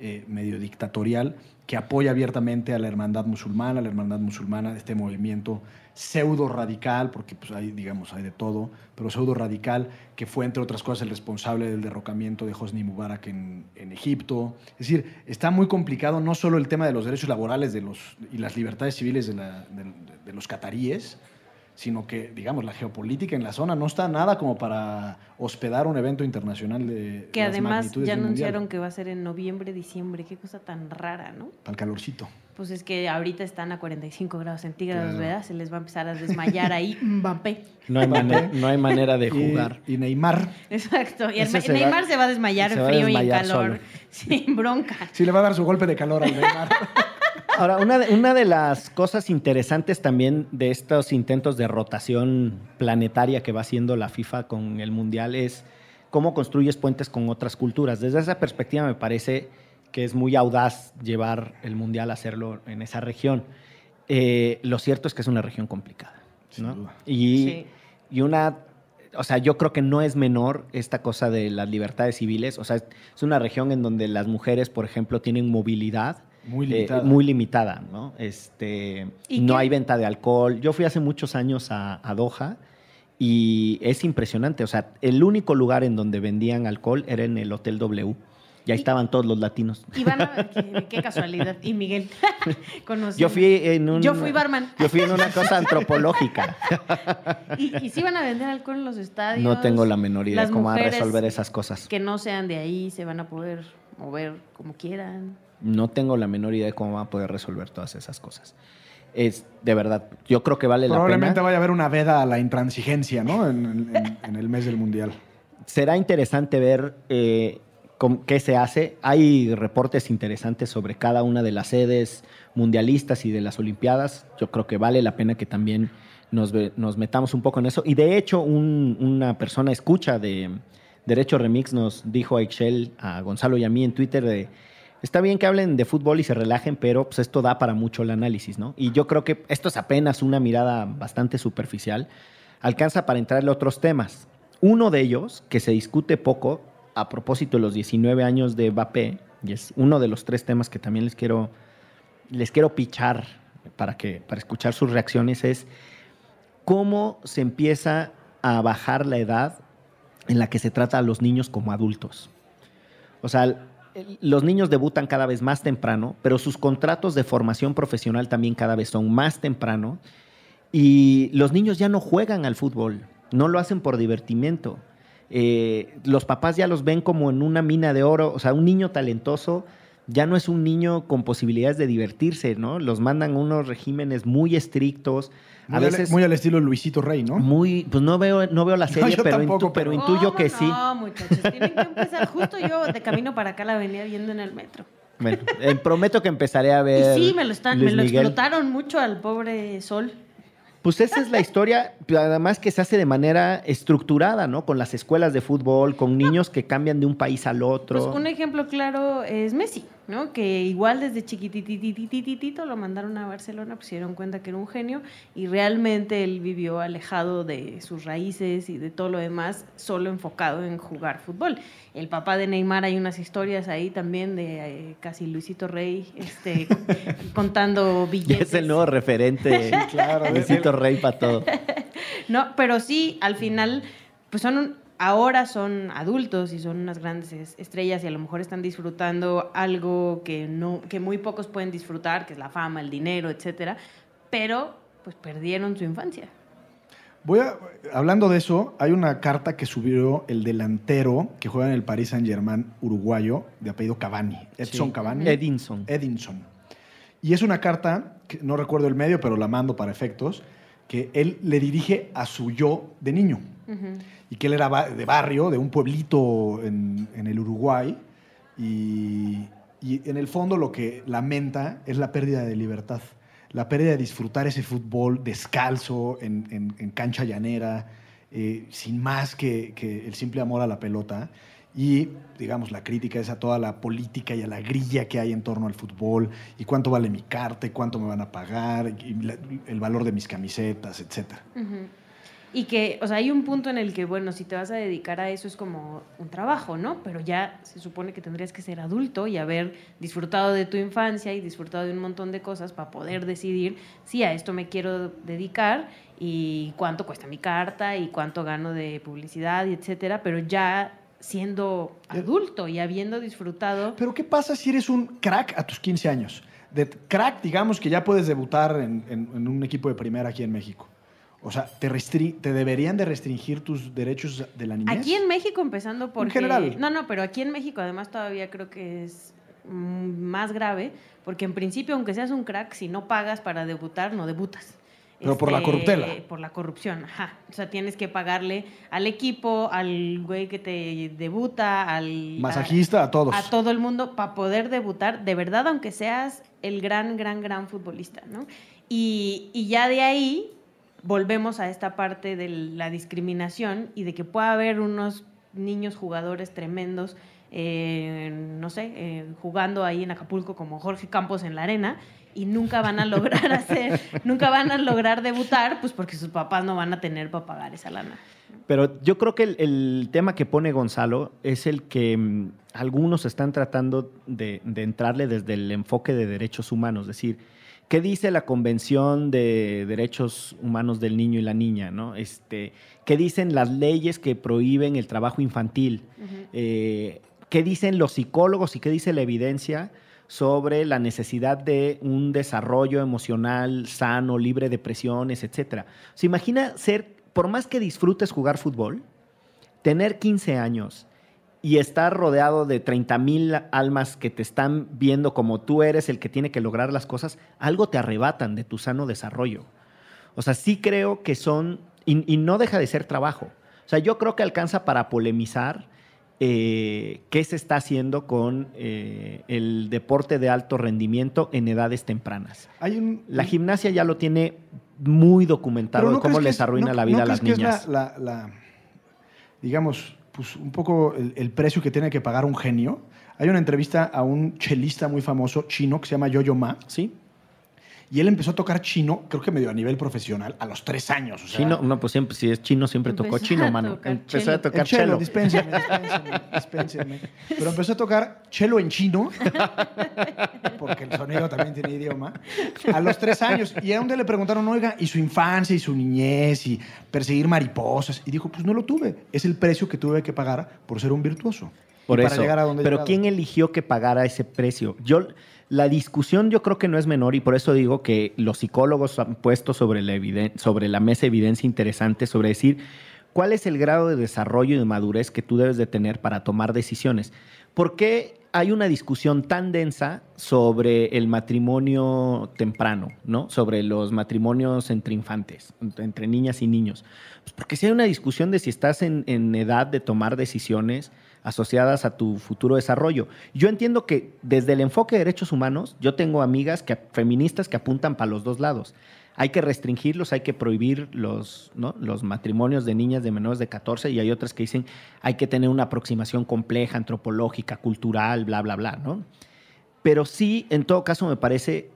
eh, medio dictatorial que apoya abiertamente a la hermandad musulmana, la hermandad musulmana, este movimiento pseudo radical, porque pues hay, digamos, hay de todo, pero pseudo radical, que fue, entre otras cosas, el responsable del derrocamiento de Hosni Mubarak en, Egipto. Es decir, está muy complicado no solo el tema de los derechos laborales de los, y las libertades civiles de, de- de los cataríes, sino que, digamos, la geopolítica en la zona no está nada como para hospedar un evento internacional de Que las además magnitudes ya mundial. anunciaron que va a ser en noviembre, diciembre. Qué cosa tan rara, ¿no? Para el calorcito. Pues es que ahorita están a 45 grados centígrados, Claro. ¿verdad? Se les va a empezar a desmayar ahí Mbappé. No hay, manera, no hay manera de jugar. Y, Neymar Exacto. Y el va- Neymar se va a desmayar en frío y en calor. solo. Sin bronca. sí le va a dar su golpe de calor al Neymar. Ahora, una de, una de las cosas interesantes también de estos intentos de rotación planetaria que va haciendo la FIFA con el Mundial es cómo construyes puentes con otras culturas. Desde esa perspectiva me parece que es muy audaz llevar el Mundial a hacerlo en esa región. Eh, lo cierto es que es una región complicada. Y, Sí. y una, o sea, yo creo que no es menor esta cosa de las libertades civiles. O sea, es una región en donde las mujeres, por ejemplo, tienen movilidad Muy eh, limitada. muy limitada, ¿no? Este, ¿Y no qué? hay venta de alcohol. Yo fui hace muchos años a, a Doha y es impresionante. O sea, el único lugar en donde vendían alcohol era en el Hotel W. Y ahí Y- estaban todos los latinos. Y van a... qué, qué casualidad. Y Miguel. Conocí- Yo fui en un, Yo fui barman. Yo fui en una cosa antropológica. Y, y sí van a vender alcohol en los estadios. No tengo la menor idea Las cómo va a resolver esas cosas. Que no sean de ahí se van a poder mover como quieran. No tengo la menor idea de cómo va a poder resolver todas esas cosas. Es de verdad, yo creo que vale la Probablemente pena. vaya a haber una veda a la intransigencia, ¿no? En, en- en el mes del Mundial. será interesante ver eh, qué se hace. Hay reportes interesantes sobre cada una de las sedes mundialistas y de las Olimpiadas. Yo creo que vale la pena que también nos, metamos un poco en eso. Y de hecho, un- una persona escucha de Derecho Remix nos dijo a Excel, a Gonzalo y a mí en Twitter de... Está bien que hablen de fútbol y se relajen, pero pues esto da para mucho el análisis, ¿no? Y yo creo que esto es apenas una mirada bastante superficial. Alcanza para entrarle otros temas. Uno de ellos, que se discute poco a propósito de los 19 años de Mbappé, y es uno de los tres temas que también les quiero, les quiero pichar para, que, para escuchar sus reacciones, es cómo se empieza a bajar la edad en la que se trata a los niños como adultos. O sea, los niños debutan cada vez más temprano, pero sus contratos de formación profesional también cada vez son más temprano y los niños ya no juegan al fútbol, no lo hacen por divertimento. Eh, los papás ya los ven como en una mina de oro, o sea, un niño talentoso ya no es un niño con posibilidades de divertirse, ¿no? Los mandan a unos regímenes muy estrictos, a Muy, al, veces muy al estilo Luisito Rey, ¿no? muy, pues no veo, no veo la serie, yo pero, tampoco, intu- pero pero- intuyo ¿Cómo que sí. No, muchachos, tienen que empezar. Justo yo de camino para acá la venía viendo en el metro. Bueno, eh, prometo que empezaré a ver. Y sí, me lo, están, me lo Miguel. explotaron mucho al pobre Sol. Pues esa es la historia, además que se hace de manera estructurada, ¿no? Con las escuelas de fútbol, con niños que cambian de un país al otro. Pues un ejemplo claro es Messi, ¿no? Que igual desde chiquitititititito lo mandaron a Barcelona, pues se dieron cuenta que era un genio y realmente él vivió alejado de sus raíces y de todo lo demás, solo enfocado en jugar fútbol. El papá de Neymar hay unas historias ahí también de eh, casi Luisito Rey este, contando billetes. Es el nuevo referente. claro. Luisito Rey para todo. No, pero sí, al final, pues son un- ahora son adultos y son unas grandes es- estrellas y a lo mejor están disfrutando algo que no, que muy pocos pueden disfrutar, que es la fama, el dinero, etcétera, pero pues perdieron su infancia. Voy a, hablando de eso, hay una carta que subió el delantero que juega en el Paris Saint Germain uruguayo de apellido Cavani, Edson Sí. Cavani. Edinson. Edinson. Y es una carta, que no recuerdo el medio, pero la mando para efectos, que él le dirige a su yo de niño. Y que él era de barrio, de un pueblito en, en el Uruguay. Y, y en el fondo lo que lamenta es la pérdida de libertad. La pérdida de disfrutar ese fútbol descalzo, en, en- en cancha llanera, eh, sin más que, que el simple amor a la pelota. Y, digamos, la crítica es a toda la política y a la grilla que hay en torno al fútbol, y cuánto vale mi carta, cuánto me van a pagar, y la- el valor de mis camisetas, etcétera. Ujú. Y que, o sea, hay un punto en el que, bueno, si te vas a dedicar a eso es como un trabajo, ¿no? Pero ya se supone que tendrías que ser adulto y haber disfrutado de tu infancia y disfrutado de un montón de cosas para poder decidir si a esto me quiero dedicar y cuánto cuesta mi carta y cuánto gano de publicidad y etcétera, pero ya siendo adulto y habiendo disfrutado Pero ¿qué pasa si eres un crack a tus 15 años? De crack, digamos que ya puedes debutar en, en- en un equipo de primera aquí en México. O sea, ¿te, restri- ¿te deberían de restringir tus derechos de la niñez? Aquí en México, empezando por. general. No, no, pero aquí en México además todavía creo que es mm, más grave, porque en principio, aunque seas un crack, si no pagas para debutar, no debutas. Este, Pero por la corruptela. Por la corrupción, ajá. O sea, tienes que pagarle al equipo, al güey que te debuta, al... Masajista, a todos. A todo el mundo para poder debutar, de verdad, aunque seas el gran, gran, gran futbolista, ¿no? Y, y ya de ahí volvemos a esta parte de la discriminación y de que pueda haber unos niños jugadores tremendos, eh, no sé, eh, jugando ahí en Acapulco como Jorge Campos en la arena y nunca van a lograr hacer, nunca van a lograr debutar, pues porque sus papás no van a tener para pagar esa lana. Pero yo creo que el, tema que pone Gonzalo es el que mm, algunos están tratando de, de entrarle desde el enfoque de derechos humanos. Es decir, ¿qué dice la Convención de Derechos Humanos del Niño y la Niña? ¿no? Este, ¿Qué dicen las leyes que prohíben el trabajo infantil? Eh, ¿Qué dicen los psicólogos y qué dice la evidencia sobre la necesidad de un desarrollo emocional sano, libre de presiones, etcétera? ¿Se imagina ser, por más que disfrutes jugar fútbol, tener 15 años y estar rodeado de 30 mil almas que te están viendo como tú eres el que tiene que lograr las cosas, algo te arrebatan de tu sano desarrollo. O sea, sí creo que son, y, y no deja de ser trabajo. O sea, yo creo que alcanza para polemizar eh, qué se está haciendo con eh, el deporte de alto rendimiento en edades tempranas. Hay un, La gimnasia ya lo tiene muy documentado Pero de ¿no cómo les es- arruina no- la vida no a las que niñas. es la, la- la- digamos, pues un poco el, precio que tiene que pagar un genio? Hay una entrevista a un chelista muy famoso chino que se llama Yo-Yo Ma. ¿Sí? Y él empezó a tocar chino, creo que medio a nivel profesional, a los tres años. O sea, Chino, no, pues siempre, si es chino, siempre tocó chino, mano. Empezó chelo. a tocar chelo, chelo. dispénseme, dispénseme, dispénseme. Pero empezó a tocar chelo en chino, porque el sonido también tiene idioma, a los tres años. Y a donde le preguntaron, oiga, y su infancia y su niñez y perseguir mariposas. Y dijo, pues no lo tuve. Es el precio que tuve que pagar por ser un virtuoso. Por eso. para llegar a donde Pero llegado. ¿quién eligió que pagara ese precio? Yo, la discusión yo creo que no es menor y por eso digo que los psicólogos han puesto sobre la, mesa evidencia interesante sobre decir cuál es el grado de desarrollo y de madurez que tú debes de tener para tomar decisiones. ¿Por qué hay una discusión tan densa sobre el matrimonio temprano, ¿no? Sobre los matrimonios entre infantes, entre- niñas y niños. Pues porque si hay una discusión de si estás en edad de tomar decisiones asociadas a tu futuro desarrollo. Yo entiendo que desde el enfoque de derechos humanos, yo tengo amigas que, feministas que apuntan para los dos lados. hay que restringirlos, hay que prohibir los, los matrimonios de niñas de menores de 14 y hay otras que dicen hay que tener una aproximación compleja, antropológica, cultural, bla, bla, bla, ¿no? Pero sí, en todo caso, me parece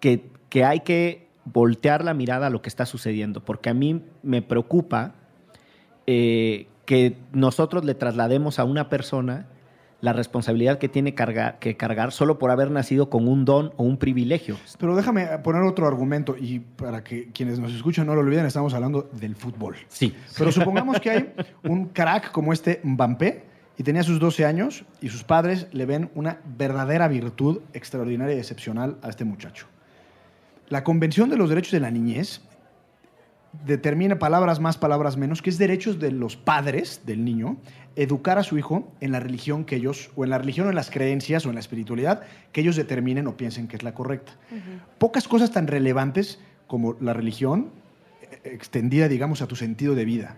que, que hay que voltear la mirada a lo que está sucediendo, porque a mí me preocupa eh, que nosotros le traslademos a una persona la responsabilidad que tiene que cargar solo por haber nacido con un don o un privilegio. Pero déjame poner otro argumento y para que quienes nos escuchan no lo olviden, estamos hablando del fútbol. Sí. Pero supongamos que hay un crack como este Mbappé y tenía sus 12 años y sus padres le ven una verdadera virtud extraordinaria y excepcional a este muchacho. La Convención de los Derechos de la Niñez determina palabras más, palabras menos, que es derechos de los padres del niño educar a su hijo en la religión que ellos, o en la religión o en las creencias o en la espiritualidad que ellos determinen o piensen que es la correcta. Pocas cosas tan relevantes como la religión eh, extendida, digamos, a tu sentido de vida.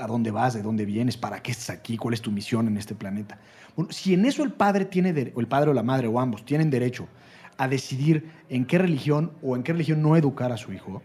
a dónde vas, de dónde vienes, para qué estás aquí, cuál es tu misión en este planeta. Bueno, si en eso el padre tiene, o el padre o la madre o ambos tienen derecho a decidir en qué religión o en qué religión no educar a su hijo,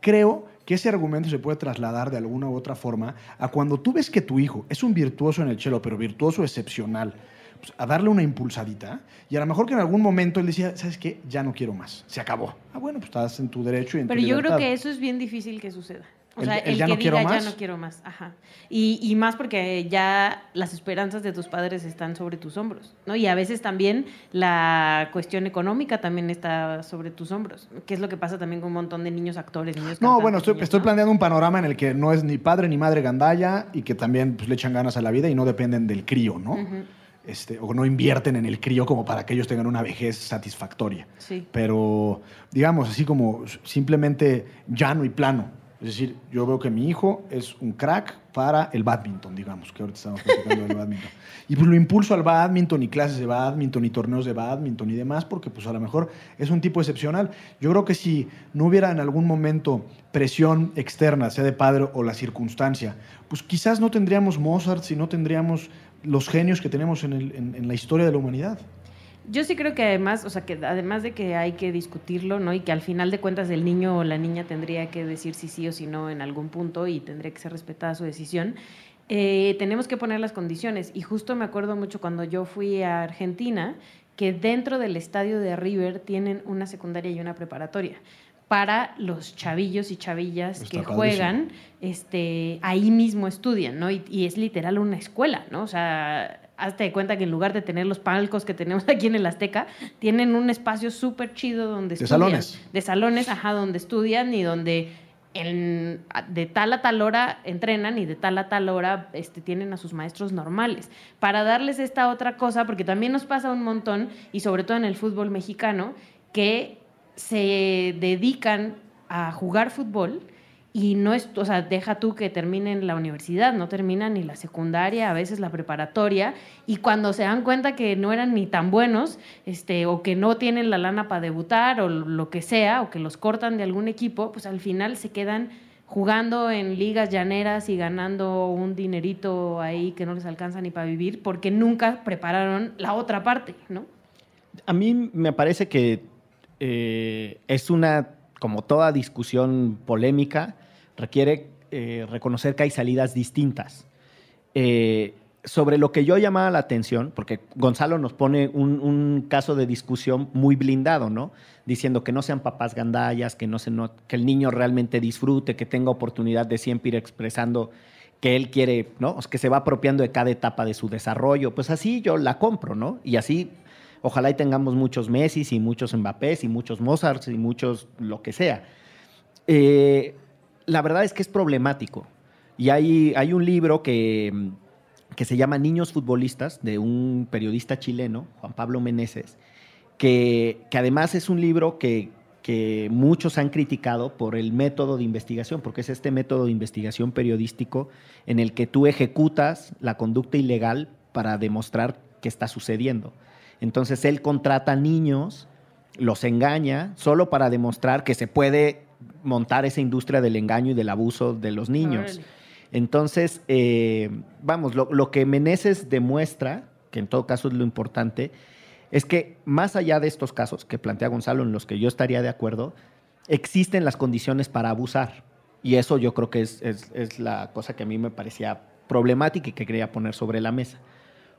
creo que ese argumento se puede trasladar de alguna u otra forma a cuando tú ves que tu hijo es un virtuoso en el chelo, pero virtuoso excepcional, pues, a darle una impulsadita y a lo mejor que en algún momento él decía, ¿sabes qué? Ya no quiero más, se acabó. Ah, bueno, pues estás en tu derecho y en Pero yo creo que eso es bien difícil que suceda. O sea, el, ya que no diga ya no quiero más. Ajá. Y, y, más porque ya las esperanzas de tus padres están sobre tus hombros, ¿no? Y a veces también la cuestión económica también está sobre tus hombros, que es lo que pasa también con un montón de niños actores, niños No, bueno, estoy, estoy planteando un panorama en el que no es ni padre ni madre gandalla y que también pues, le echan ganas a la vida y no dependen del crío, ¿no? Este, o no invierten en el crío como para que ellos tengan una vejez satisfactoria. Sí. Pero, digamos, así como simplemente llano y plano es decir, yo veo que mi hijo es un crack para el badminton, digamos, que ahorita estamos platicando del badminton. Y pues lo impulso al badminton y clases de badminton y torneos de badminton y demás, porque pues a lo mejor es un tipo excepcional. Yo creo que si no hubiera en algún momento presión externa, sea de padre o la circunstancia, pues quizás no tendríamos Mozart, si no tendríamos los genios que tenemos en, en la historia de la humanidad. Yo sí creo que además, o sea, que además de que hay que discutirlo, ¿no? Y que al final de cuentas el niño o la niña tendría que decir si sí o si no en algún punto y tendría que ser respetada su decisión. Eh, tenemos que poner las condiciones. Y justo me acuerdo mucho cuando yo fui a Argentina, que dentro del estadio de River tienen una secundaria y una preparatoria para los chavillos y chavillas que juegan, este, ahí mismo estudian, ¿no? Y, y, es literal una escuela, ¿no? O sea, hazte de cuenta que en lugar de tener los palcos que tenemos aquí en el Azteca, tienen un espacio súper chido donde de salones. De salones, ajá, donde estudian y donde de tal a tal hora entrenan y de tal a tal hora este, tienen a sus maestros normales. Para darles esta otra cosa, porque también nos pasa un montón, y sobre todo en el fútbol mexicano, que se dedican a jugar fútbol y no es, o sea, deja tú que terminen la universidad, no terminan ni la secundaria, a veces la preparatoria, y cuando se dan cuenta que no eran ni tan buenos, este, o que no tienen la lana para debutar, o lo que sea, o que los cortan de algún equipo, pues al final se quedan jugando en ligas llaneras y ganando un dinerito ahí que no les alcanza ni para vivir, porque nunca prepararon la otra parte, ¿no? A mí me parece que eh, es una, como toda discusión polémica, requiere eh, reconocer que hay salidas distintas. Eh, sobre lo que yo llamaba la atención, porque Gonzalo nos pone un, caso de discusión muy blindado, ¿no? Diciendo que no sean papás gandallas, que, no se que el niño realmente disfrute, que tenga oportunidad de siempre ir expresando que él quiere, ¿no? que se va apropiando de cada etapa de su desarrollo. Pues así yo la compro, ¿no? Y así ojalá y tengamos muchos Messi y muchos Mbappés y muchos Mozarts y muchos lo que sea. Eh, la verdad es que es problemático. Y hay, hay un libro que, que se llama Niños Futbolistas, de un periodista chileno, Juan Pablo Meneses, que, que además es un libro que, que muchos han criticado por el método de investigación, porque es este método de investigación periodístico en el que tú ejecutas la conducta ilegal para demostrar qué está sucediendo. Entonces él contrata niños, los engaña, solo para demostrar que se puede montar esa industria del engaño y del abuso de los niños. Entonces, eh, vamos, lo, que Meneses demuestra, que en todo caso es lo importante, es que más allá de estos casos que plantea Gonzalo, en los que yo estaría de acuerdo, existen las condiciones para abusar. Y eso yo creo que es, es, la cosa que a mí me parecía problemática y que quería poner sobre la mesa.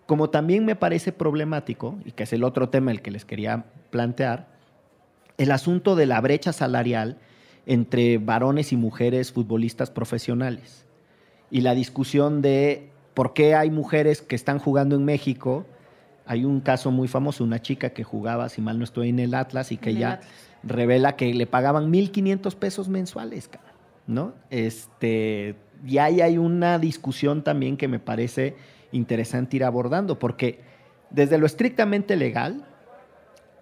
Como también me parece problemático, y que es el otro tema el que les quería plantear, el asunto de la brecha salarial entre varones y mujeres futbolistas profesionales. Y la discusión de por qué hay mujeres que están jugando en México. Hay un caso muy famoso, una chica que jugaba, si mal no estoy, en el Atlas y que ya revela que le pagaban 1.500 pesos mensuales, ¿no? Este, y ahí hay una discusión también que me parece interesante ir abordando, porque desde lo estrictamente legal,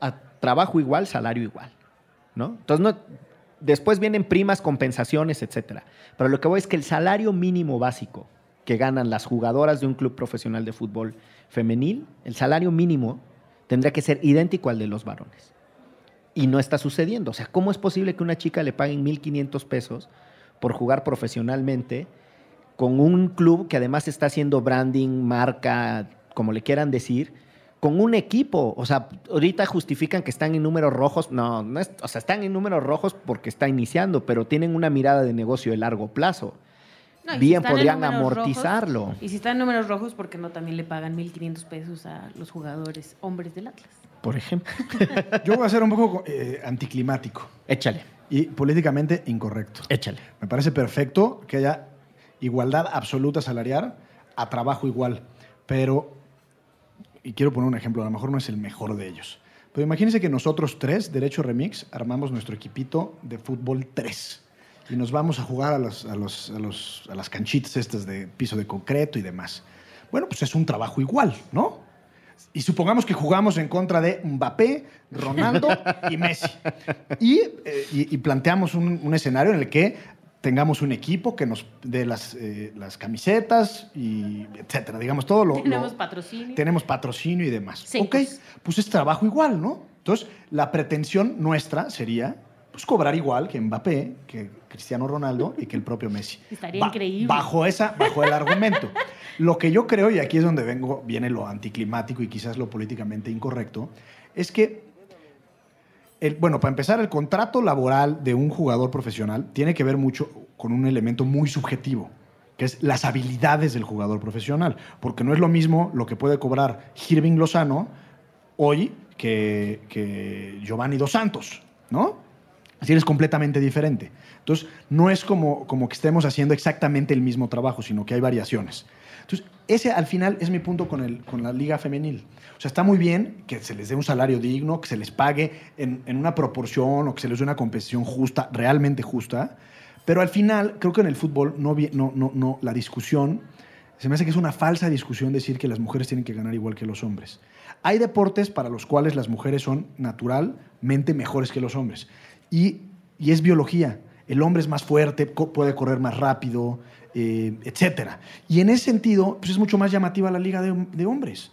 a trabajo igual, salario igual, ¿no? Entonces, no, después vienen primas, compensaciones, etcétera. Pero lo que voy es que el salario mínimo básico que ganan las jugadoras de un club profesional de fútbol femenil, el salario mínimo tendría que ser idéntico al de los varones. Y no está sucediendo. O sea, ¿cómo es posible que una chica le paguen 1.500 pesos por jugar profesionalmente con un club que además está haciendo branding, marca, como le quieran decir, con un equipo? O sea, ahorita justifican que están en números rojos. No, no es, o sea, están en números rojos porque está iniciando, pero tienen una mirada de negocio de largo plazo bien podrían amortizarlo. y si están en números rojos, ¿por qué no también le pagan 1.500 pesos a los jugadores hombres del Atlas? Por ejemplo. Yo voy a ser un poco eh, anticlimático. Échale. Y políticamente incorrecto. Échale. Me parece perfecto que haya igualdad absoluta salarial a trabajo igual. Pero, y quiero poner un ejemplo, a lo mejor no es el mejor de ellos. Pero imagínense que nosotros tres, Derecho Remix, armamos nuestro equipito de fútbol 3 y nos vamos a jugar a, a, las canchitas estas de piso de concreto y demás. Bueno, pues es un trabajo igual, ¿no? Y supongamos que jugamos en contra de Mbappé, Ronaldo y Messi. Y, eh, planteamos un, escenario en el que tengamos un equipo que nos dé las, eh, las camisetas y etcétera. Digamos, todo lo. Tenemos patrocinio. Tenemos patrocinio y demás. Sí, ok, pues. pues es trabajo igual, ¿no? Entonces, la pretensión nuestra sería pues, cobrar igual que Mbappé, que Cristiano Ronaldo y que el propio Messi. Estaría increíble. Bajo, esa, bajo el argumento. Lo que yo creo, y aquí es donde vengo, viene lo anticlimático y quizás lo políticamente incorrecto, es que, bueno, para empezar, el contrato laboral de un jugador profesional tiene que ver mucho con un elemento muy subjetivo que es las habilidades del jugador profesional, porque no es lo mismo lo que puede cobrar Irving Lozano hoy que, que Giovanni Dos Santos, ¿no? Así es completamente diferente. Entonces, no es como, como que estemos haciendo exactamente el mismo trabajo, sino que hay variaciones. Entonces, ese al final es mi punto con, el, con la liga femenil. O sea, está muy bien que se les dé un salario digno, que se les pague en, en una proporción o que se les dé una compensación justa, realmente justa, pero al final creo que en el fútbol no, la discusión, se me hace que es una falsa discusión decir que las mujeres tienen que ganar igual que los hombres. Hay deportes para los cuales las mujeres son naturalmente mejores que los hombres y, es biología. El hombre es más fuerte, puede correr más rápido, eh, etc. Y en ese sentido, pues es mucho más llamativa la liga de, hombres,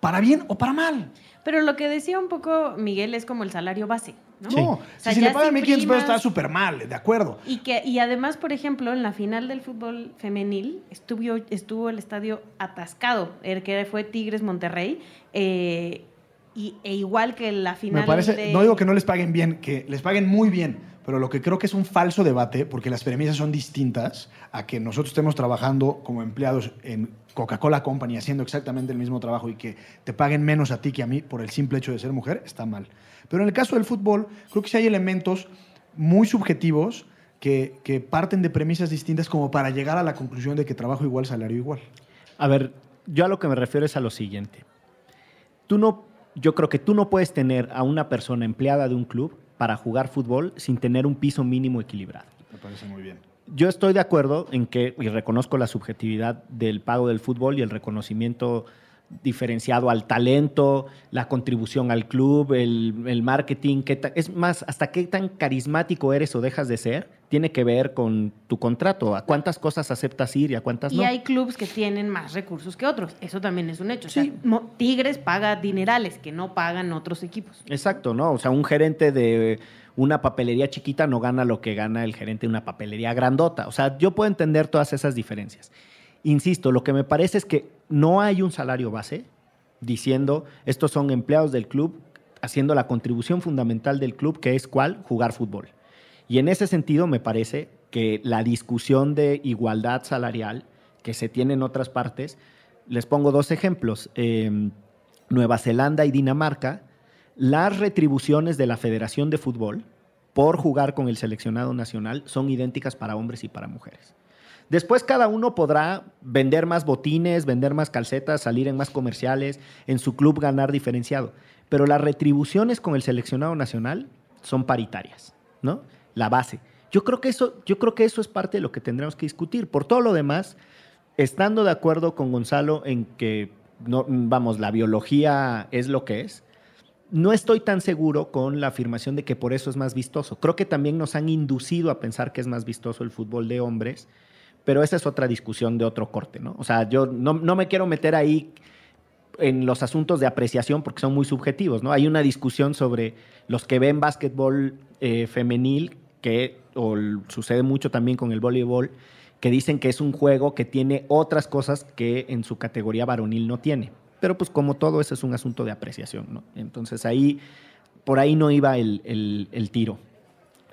para bien o para mal. Pero lo que decía un poco Miguel es como el salario base. ¿no? si le pagan 1.500 pesos está súper mal, de acuerdo. Y, que, y además, por ejemplo, en la final del fútbol femenil estuvo, estuvo el estadio atascado, el que fue Tigres Monterrey. Eh, y, e igual que la final. Me parece, no digo que no les paguen bien, que les paguen muy bien, pero lo que creo que es un falso debate, porque las premisas son distintas a que nosotros estemos trabajando como empleados en Coca-Cola Company haciendo exactamente el mismo trabajo y que te paguen menos a ti que a mí por el simple hecho de ser mujer, está mal. Pero en el caso del fútbol, creo que sí hay elementos muy subjetivos que, que parten de premisas distintas como para llegar a la conclusión de que trabajo igual, salario igual. A ver, yo a lo que me refiero es a lo siguiente. Tú no yo creo que tú no puedes tener a una persona empleada de un club para jugar fútbol sin tener un piso mínimo equilibrado. Me parece muy bien. Yo estoy de acuerdo en que, y reconozco la subjetividad del pago del fútbol y el reconocimiento diferenciado al talento, la contribución al club, el, marketing, es más, hasta qué tan carismático eres o dejas de ser, tiene que ver con tu contrato, a cuántas cosas aceptas ir y a cuántas no. Y hay clubes que tienen más recursos que otros, eso también es un hecho. Tigres paga dinerales que no pagan otros equipos. Exacto, ¿no? O sea, un gerente de una papelería chiquita no gana lo que gana el gerente de una papelería grandota. O sea, yo puedo entender todas esas diferencias. Insisto, lo que me parece es que no hay un salario base diciendo estos son empleados del club haciendo la contribución fundamental del club, que es cuál? Jugar fútbol. Y en ese sentido me parece que la discusión de igualdad salarial que se tiene en otras partes, les pongo dos ejemplos. Em, Nueva Zelanda y Dinamarca, las retribuciones de la Federación de Fútbol por jugar con el seleccionado nacional son idénticas para hombres y para mujeres. Después cada uno podrá vender más botines, vender más calcetas, salir en más comerciales, en su club ganar diferenciado. Pero las retribuciones con el seleccionado nacional son paritarias, ¿no? La base. Yo creo que eso, yo creo que eso es parte de lo que tendremos que discutir. Por todo lo demás, estando de acuerdo con Gonzalo en que no, vamos, la biología es lo que es, no estoy tan seguro con la afirmación de que por eso es más vistoso. Creo que también nos han inducido a pensar que es más vistoso el fútbol de hombres pero esa es otra discusión de otro corte, ¿no? O sea, yo no, me quiero meter ahí en los asuntos de apreciación porque son muy subjetivos, ¿no? Hay una discusión sobre los que ven básquetbol eh, femenil, que o sucede mucho también con el voleibol, que dicen que es un juego que tiene otras cosas que en su categoría varonil no tiene. Pero pues como todo, eso es un asunto de apreciación, ¿no? Entonces ahí, por ahí no iba el, el tiro.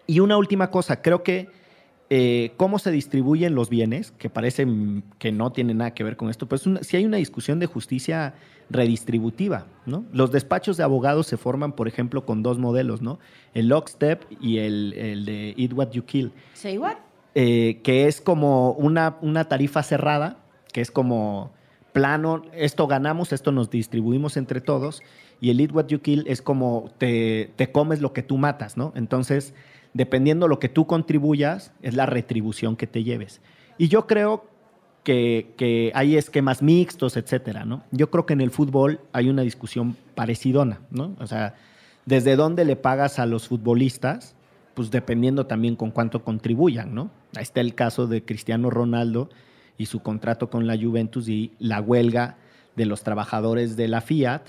Y una última cosa, creo que eh, cómo se distribuyen los bienes, que parece que no tiene nada que ver con esto, pues si hay una discusión de justicia redistributiva, ¿no? Los despachos de abogados se forman, por ejemplo, con dos modelos, ¿no? El lockstep y el, de Eat What You Kill. ¿Say what? Eh, que es como una, una tarifa cerrada, que es como plano, esto ganamos, esto nos distribuimos entre todos, y el Eat What You Kill es como te, te comes lo que tú matas, ¿no? Entonces dependiendo lo que tú contribuyas, es la retribución que te lleves. Y yo creo que, hay esquemas mixtos, etcétera, ¿no? Yo creo que en el fútbol hay una discusión parecidona, ¿no? O sea, desde dónde le pagas a los futbolistas, pues dependiendo también con cuánto contribuyan, ¿no? Ahí está el caso de Cristiano Ronaldo y su contrato con la Juventus y la huelga de los trabajadores de la Fiat,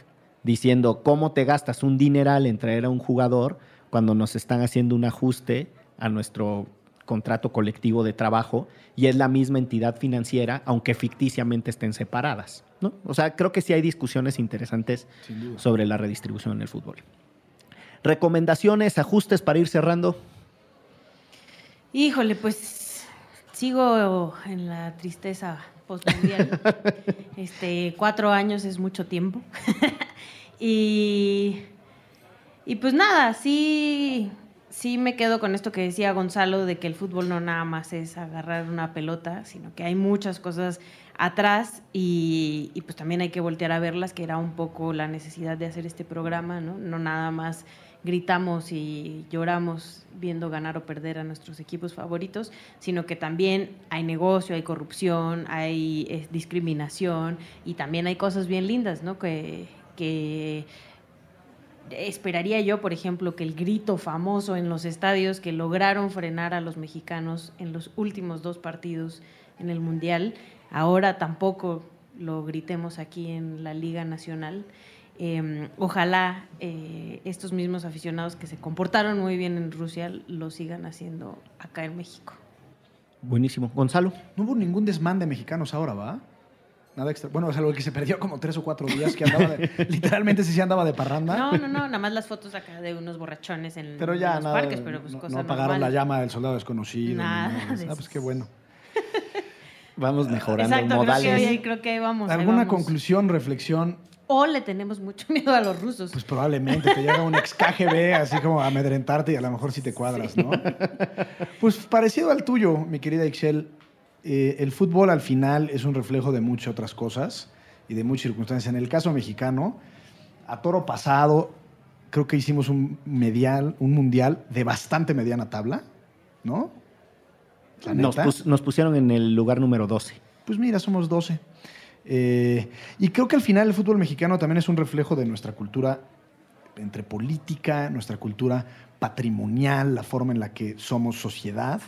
diciendo cómo te gastas un dineral en traer a un jugador cuando nos están haciendo un ajuste a nuestro contrato colectivo de trabajo y es la misma entidad financiera, aunque ficticiamente estén separadas. ¿no? O sea, creo que sí hay discusiones interesantes sobre la redistribución en el fútbol. ¿Recomendaciones, ajustes para ir cerrando? Híjole, pues sigo en la tristeza postmundial. este, cuatro años es mucho tiempo. y y pues nada, sí, sí me quedo con esto que decía Gonzalo de que el fútbol no nada más es agarrar una pelota, sino que hay muchas cosas atrás y, pues también hay que voltear a verlas, que era un poco la necesidad de hacer este programa, ¿no? No nada más gritamos y lloramos viendo ganar o perder a nuestros equipos favoritos, sino que también hay negocio, hay corrupción, hay eh, discriminación y también hay cosas bien lindas, ¿no? Que, que esperaría yo, por ejemplo, que el grito famoso en los estadios que lograron frenar a los mexicanos en los últimos dos partidos en el Mundial, ahora tampoco lo gritemos aquí en la Liga Nacional. Em, ojalá eh, estos mismos aficionados que se comportaron muy bien en Rusia lo sigan haciendo acá en México. Buenísimo. Gonzalo. No hubo ningún desmán de mexicanos ahora, ¿va? Nada extra. Bueno, es algo que se perdió como tres o cuatro días, que andaba de, literalmente sí andaba de parranda. No, no, no, nada más las fotos acá de unos borrachones en, pero ya, los nada, parques, pero pues no, cosas no apagaron la llama del soldado desconocido. Nada. nada. Ah, pues qué bueno. Vamos mejorando Exacto, modales. Creo que, creo que ahí vamos. ahí ¿Alguna vamos. conclusión, reflexión? O le tenemos mucho miedo a los rusos. Pues probablemente te llega un ex KGB así como a amedrentarte y a lo mejor sí te cuadras, ¿no? Pues parecido al tuyo, mi querida Ixchel, eh, el fútbol al final es un reflejo de muchas otras cosas y de muchas circunstancias. En el caso mexicano, a toro pasado, creo que hicimos un, medial, un mundial de bastante mediana tabla, ¿no? Pus- nos pusieron en el lugar número 12. Pues mira, somos 12. Eh, y creo que al final el fútbol mexicano también es un reflejo de nuestra cultura entre política, nuestra cultura patrimonial, la forma en la que somos sociedad.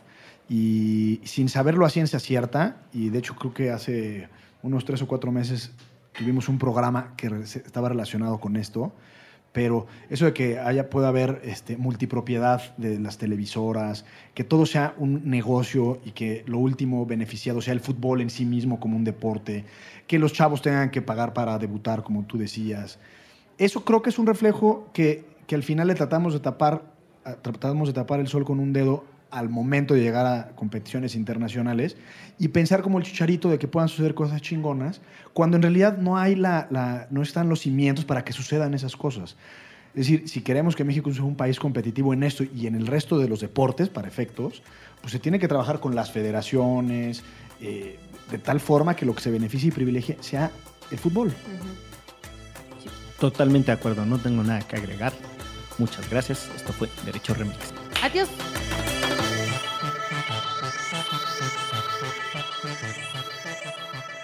Y sin saberlo a ciencia cierta, y de hecho creo que hace unos tres o cuatro meses tuvimos un programa que estaba relacionado con esto, pero eso de que haya, pueda haber este, multipropiedad de las televisoras, que todo sea un negocio y que lo último beneficiado sea el fútbol en sí mismo como un deporte, que los chavos tengan que pagar para debutar, como tú decías. Eso creo que es un reflejo que, que al final le tratamos de tapar tratamos de tapar el sol con un dedo al momento de llegar a competiciones internacionales y pensar como el chicharito de que puedan suceder cosas chingonas, cuando en realidad no, hay la, no están los cimientos para que sucedan esas cosas. Es decir, si queremos que México sea un país competitivo en esto y en el resto de los deportes, para efectos, pues se tiene que trabajar con las federaciones, eh, de tal forma que lo que se beneficie y privilegie sea el fútbol. Totalmente de acuerdo, no tengo nada que agregar. Muchas gracias. Esto fue Derecho Remix. Adiós.